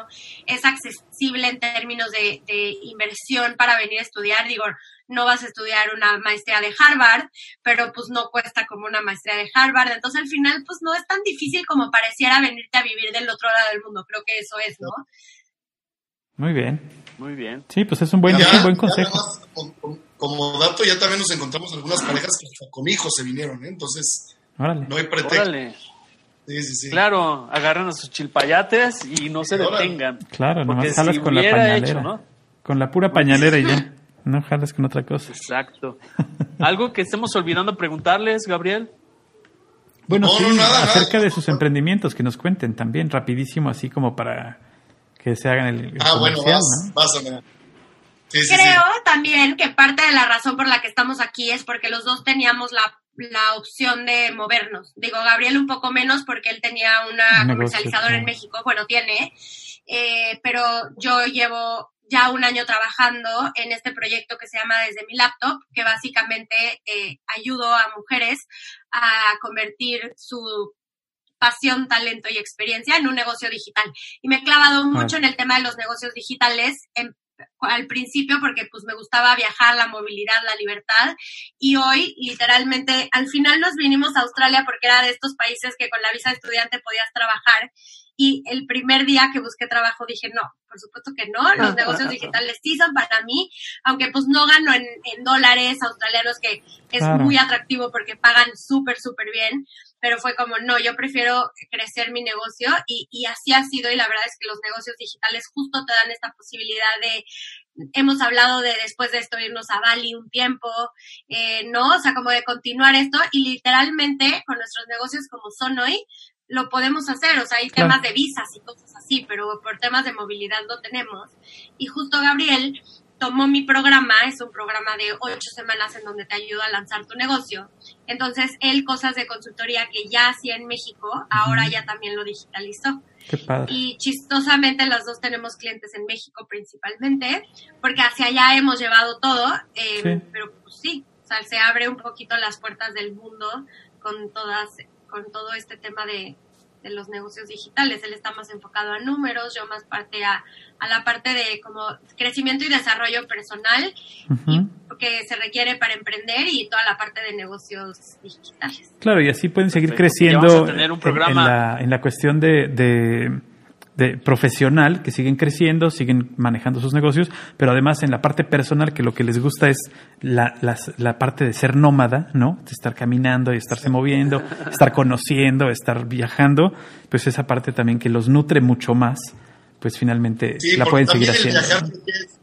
es accesible en términos de, inversión para venir a estudiar. Digo, no vas a estudiar una maestría de Harvard, pero pues no cuesta como una maestría de Harvard. Entonces al final pues no es tan difícil como pareciera venirte a vivir del otro lado del mundo. Creo que eso es, ¿no? Muy bien. Muy bien. Sí, pues es un buen, buen consejo. como, dato, ya también nos encontramos algunas parejas que con hijos se vinieron, ¿eh? Entonces no hay pretexto. Sí, sí, sí. Claro, agarran a sus chilpayates y no se detengan. Claro, Porque nomás jalas si con la pañalera. hecho, ¿no? Con la pura pañalera y ya. No jalas con otra cosa. Exacto. Algo que estemos olvidando preguntarles, Gabriel. Bueno, No, sí, no, nada, acerca nada. de sus emprendimientos, que nos cuenten también, rapidísimo, así como para que se hagan el, el Ah, bueno, vas, ¿no? vas a ver. Sí, sí, Creo sí. también que parte de la razón por la que estamos aquí es porque los dos teníamos la, la opción de movernos. Digo, Gabriel un poco menos porque él tenía una negocio, comercializadora en. México, bueno, tiene, eh, pero yo llevo ya un año trabajando en este proyecto que se llama Desde mi laptop, que básicamente eh, ayudo a mujeres a convertir su pasión, talento y experiencia en un negocio digital. Y me he clavado mucho en el tema de los negocios digitales, en- al principio porque pues me gustaba viajar, la movilidad, la libertad y hoy literalmente al final nos vinimos a Australia porque era de estos países que con la visa de estudiante podías trabajar y el primer día que busqué trabajo dije no, por supuesto que no, los negocios digitales sí son para mí, aunque pues no gano en, en dólares australianos que es Claro. muy atractivo porque pagan súper, súper bien, pero fue como, no, yo prefiero crecer mi negocio y, y así ha sido y la verdad es que los negocios digitales justo te dan esta posibilidad de, hemos hablado de después de esto irnos a Bali un tiempo, eh, ¿no? O sea, como de continuar esto y literalmente con nuestros negocios como son hoy, lo podemos hacer, o sea, hay temas de visas y cosas así, pero por temas de movilidad no tenemos. Y justo Gabriel tomó mi programa, es un programa de ocho semanas en donde te ayuda a lanzar tu negocio. Entonces, él cosas de consultoría que ya hacía en México, ahora ya también lo digitalizó. Qué padre. Y chistosamente las dos tenemos clientes en México principalmente, porque hacia allá hemos llevado todo, eh, Sí. pero pues sí, o sea, se abre un poquito las puertas del mundo con todas, con todo este tema de, de los negocios digitales. Él está más enfocado a números, yo más parte a, a la parte de como crecimiento y desarrollo personal Ujú. que se requiere para emprender y toda la parte de negocios digitales. Claro, y así pueden seguir Perfecto. Creciendo vamos a tener un en- programa. En, la, en la cuestión de, de- de profesional, que siguen creciendo, siguen manejando sus negocios, pero además en la parte personal, que lo que les gusta es la, la parte de ser nómada, ¿no? De estar caminando y estarse moviendo, estar conociendo, estar viajando, pues esa parte también que los nutre mucho más, pues finalmente Sí, la pueden seguir haciendo. El viajar, creo que es,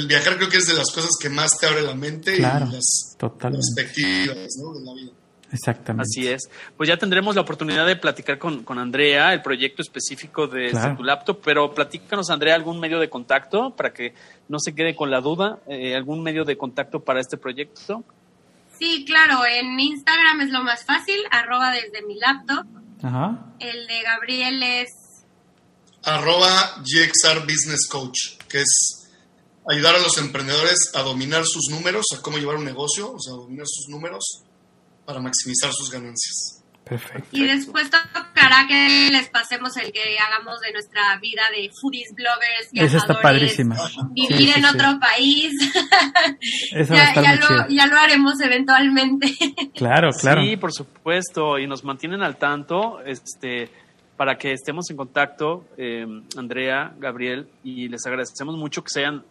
el viajar creo que es de las cosas que más te abre la mente Claro, y las totalmente. perspectivas ¿no? de la vida. Exactamente. Así es. Pues ya tendremos la oportunidad de platicar con, con Andrea, el proyecto específico de, Claro. tu laptop, pero platícanos, Andrea, algún medio de contacto para que no se quede con la duda, eh, algún medio de contacto para este proyecto. Sí, claro, en Instagram es lo más fácil, arroba desde mi laptop. Ajá. El de Gabriel es Arroba GXR Business Coach, que es ayudar a los emprendedores a dominar sus números, a cómo llevar un negocio, o sea, a dominar sus números para maximizar sus ganancias. Perfecto. Y después tocará que les pasemos el que hagamos de nuestra vida de foodies, bloggers, Esa está viajadores, padrísima. Vivir Sí, sí, en sí. otro país. A ya, estar ya lo, ya lo haremos eventualmente. Claro, claro. Sí, por supuesto, y nos mantienen al tanto, este, para que estemos en contacto, eh, Andrea, Gabriel, y les agradecemos mucho que se hayan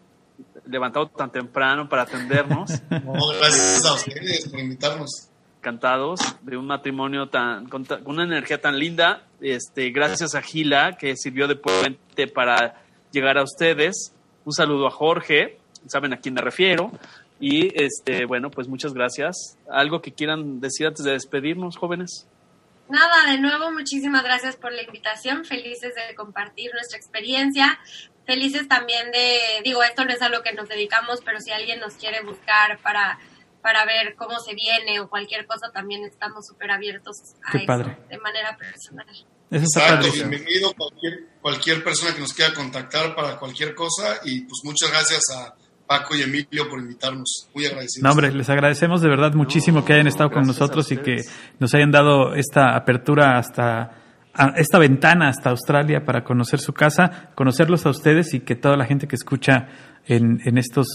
levantado tan temprano para atendernos. No, gracias a ustedes por invitarnos. Encantados de un matrimonio tan con, con una energía tan linda. Este, gracias a Gila que sirvió de puente para llegar a ustedes. Un saludo a Jorge, saben a quién me refiero. Y este, bueno, pues muchas gracias. Algo que quieran decir antes de despedirnos, jóvenes. Nada, de nuevo, muchísimas gracias por la invitación. Felices de compartir nuestra experiencia. Felices también de, digo, esto no es a lo que nos dedicamos, pero si alguien nos quiere buscar para, para ver cómo se viene o cualquier cosa, también estamos súper abiertos a Qué eso padre. de manera personal. Eso está bienvenido cualquier, cualquier persona que nos quiera contactar para cualquier cosa y pues muchas gracias a Paco y Emilio por invitarnos. Muy agradecidos. No, hombre, les agradecemos de verdad muchísimo que hayan estado con nosotros y que nos hayan dado esta apertura hasta a- esta ventana hasta Australia para conocer su casa, conocerlos a ustedes y que toda la gente que escucha en, en estos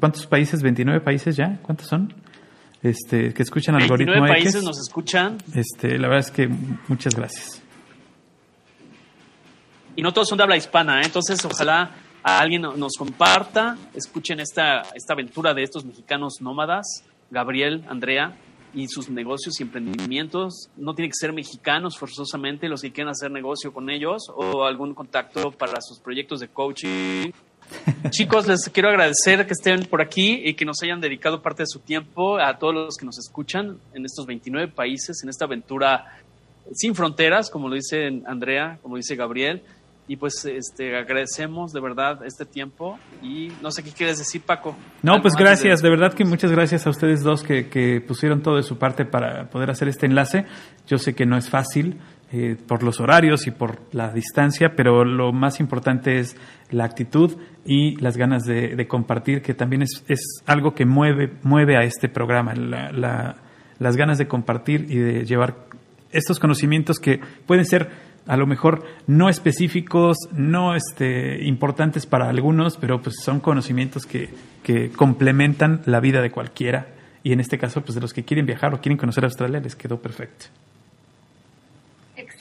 ¿cuántos países? 29 países ya, ¿cuántos son? Este, que escuchan 29 algoritmo países X. nos escuchan Este, la verdad es que muchas gracias. y no todos son de habla hispana, ¿eh? entonces ojalá a alguien no- nos comparta, escuchen esta, esta aventura de estos mexicanos nómadas, Gabriel, Andrea, y sus negocios y emprendimientos. No tiene que ser mexicanos forzosamente los que quieran hacer negocio con ellos o algún contacto para sus proyectos de coaching. Chicos, les quiero agradecer que estén por aquí y que nos hayan dedicado parte de su tiempo a todos los que nos escuchan en estos 29 países, en esta aventura sin fronteras, como lo dice Andrea, como dice Gabriel. Y pues este, agradecemos de verdad este tiempo. Y no sé qué quieres decir, Paco. No, pues gracias, de... verdad que muchas gracias a ustedes dos que, que, pusieron todo de su parte para poder hacer este enlace. Yo sé que no es fácil eh, por los horarios y por la distancia, pero lo más importante es la actitud y las ganas de, compartir, que también es, es, algo que mueve, mueve a este programa, la, la, las ganas de compartir y de llevar estos conocimientos que pueden ser a lo mejor no específicos, no este, importantes para algunos, pero pues son conocimientos que, que complementan la vida de cualquiera. Y en este caso, pues de los que quieren viajar o quieren conocer Australia, les quedó perfecto.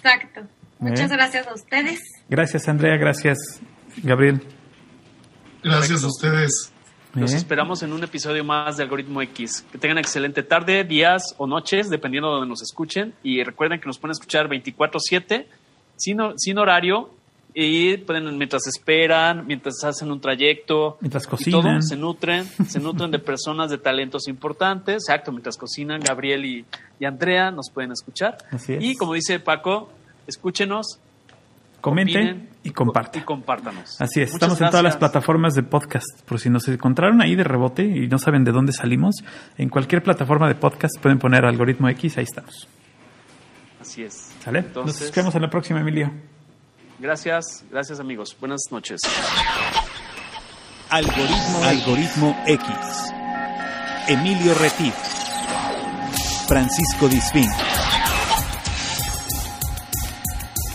Exacto. Muchas ¿Eh? gracias a ustedes. Gracias, Andrea. Gracias, Gabriel. Gracias a ustedes. Los ¿Eh? esperamos en un episodio más de Algoritmo X. Que tengan excelente tarde, días o noches, dependiendo de donde nos escuchen. Y recuerden que nos pueden escuchar 24-7 sin, sin horario y pueden mientras esperan, mientras hacen un trayecto, mientras cocinan, todo, se nutren, se nutren de personas de talentos importantes, exacto, mientras cocinan, Gabriel y, y Andrea nos pueden escuchar. Así es. Y como dice Paco, escúchenos, comenten opinen, y compartan. Y compártanos. Así es, Muchas estamos en todas las gracias. plataformas de podcast, por si nos encontraron ahí de rebote y no saben de dónde salimos, en cualquier plataforma de podcast pueden poner algoritmo X, ahí estamos. Así es. ¿Sale? Entonces- Nos vemos en la próxima, Emilio. Gracias, gracias amigos. Buenas noches. Algoritmo, Algoritmo X. Emilio Retif. Francisco Disfín.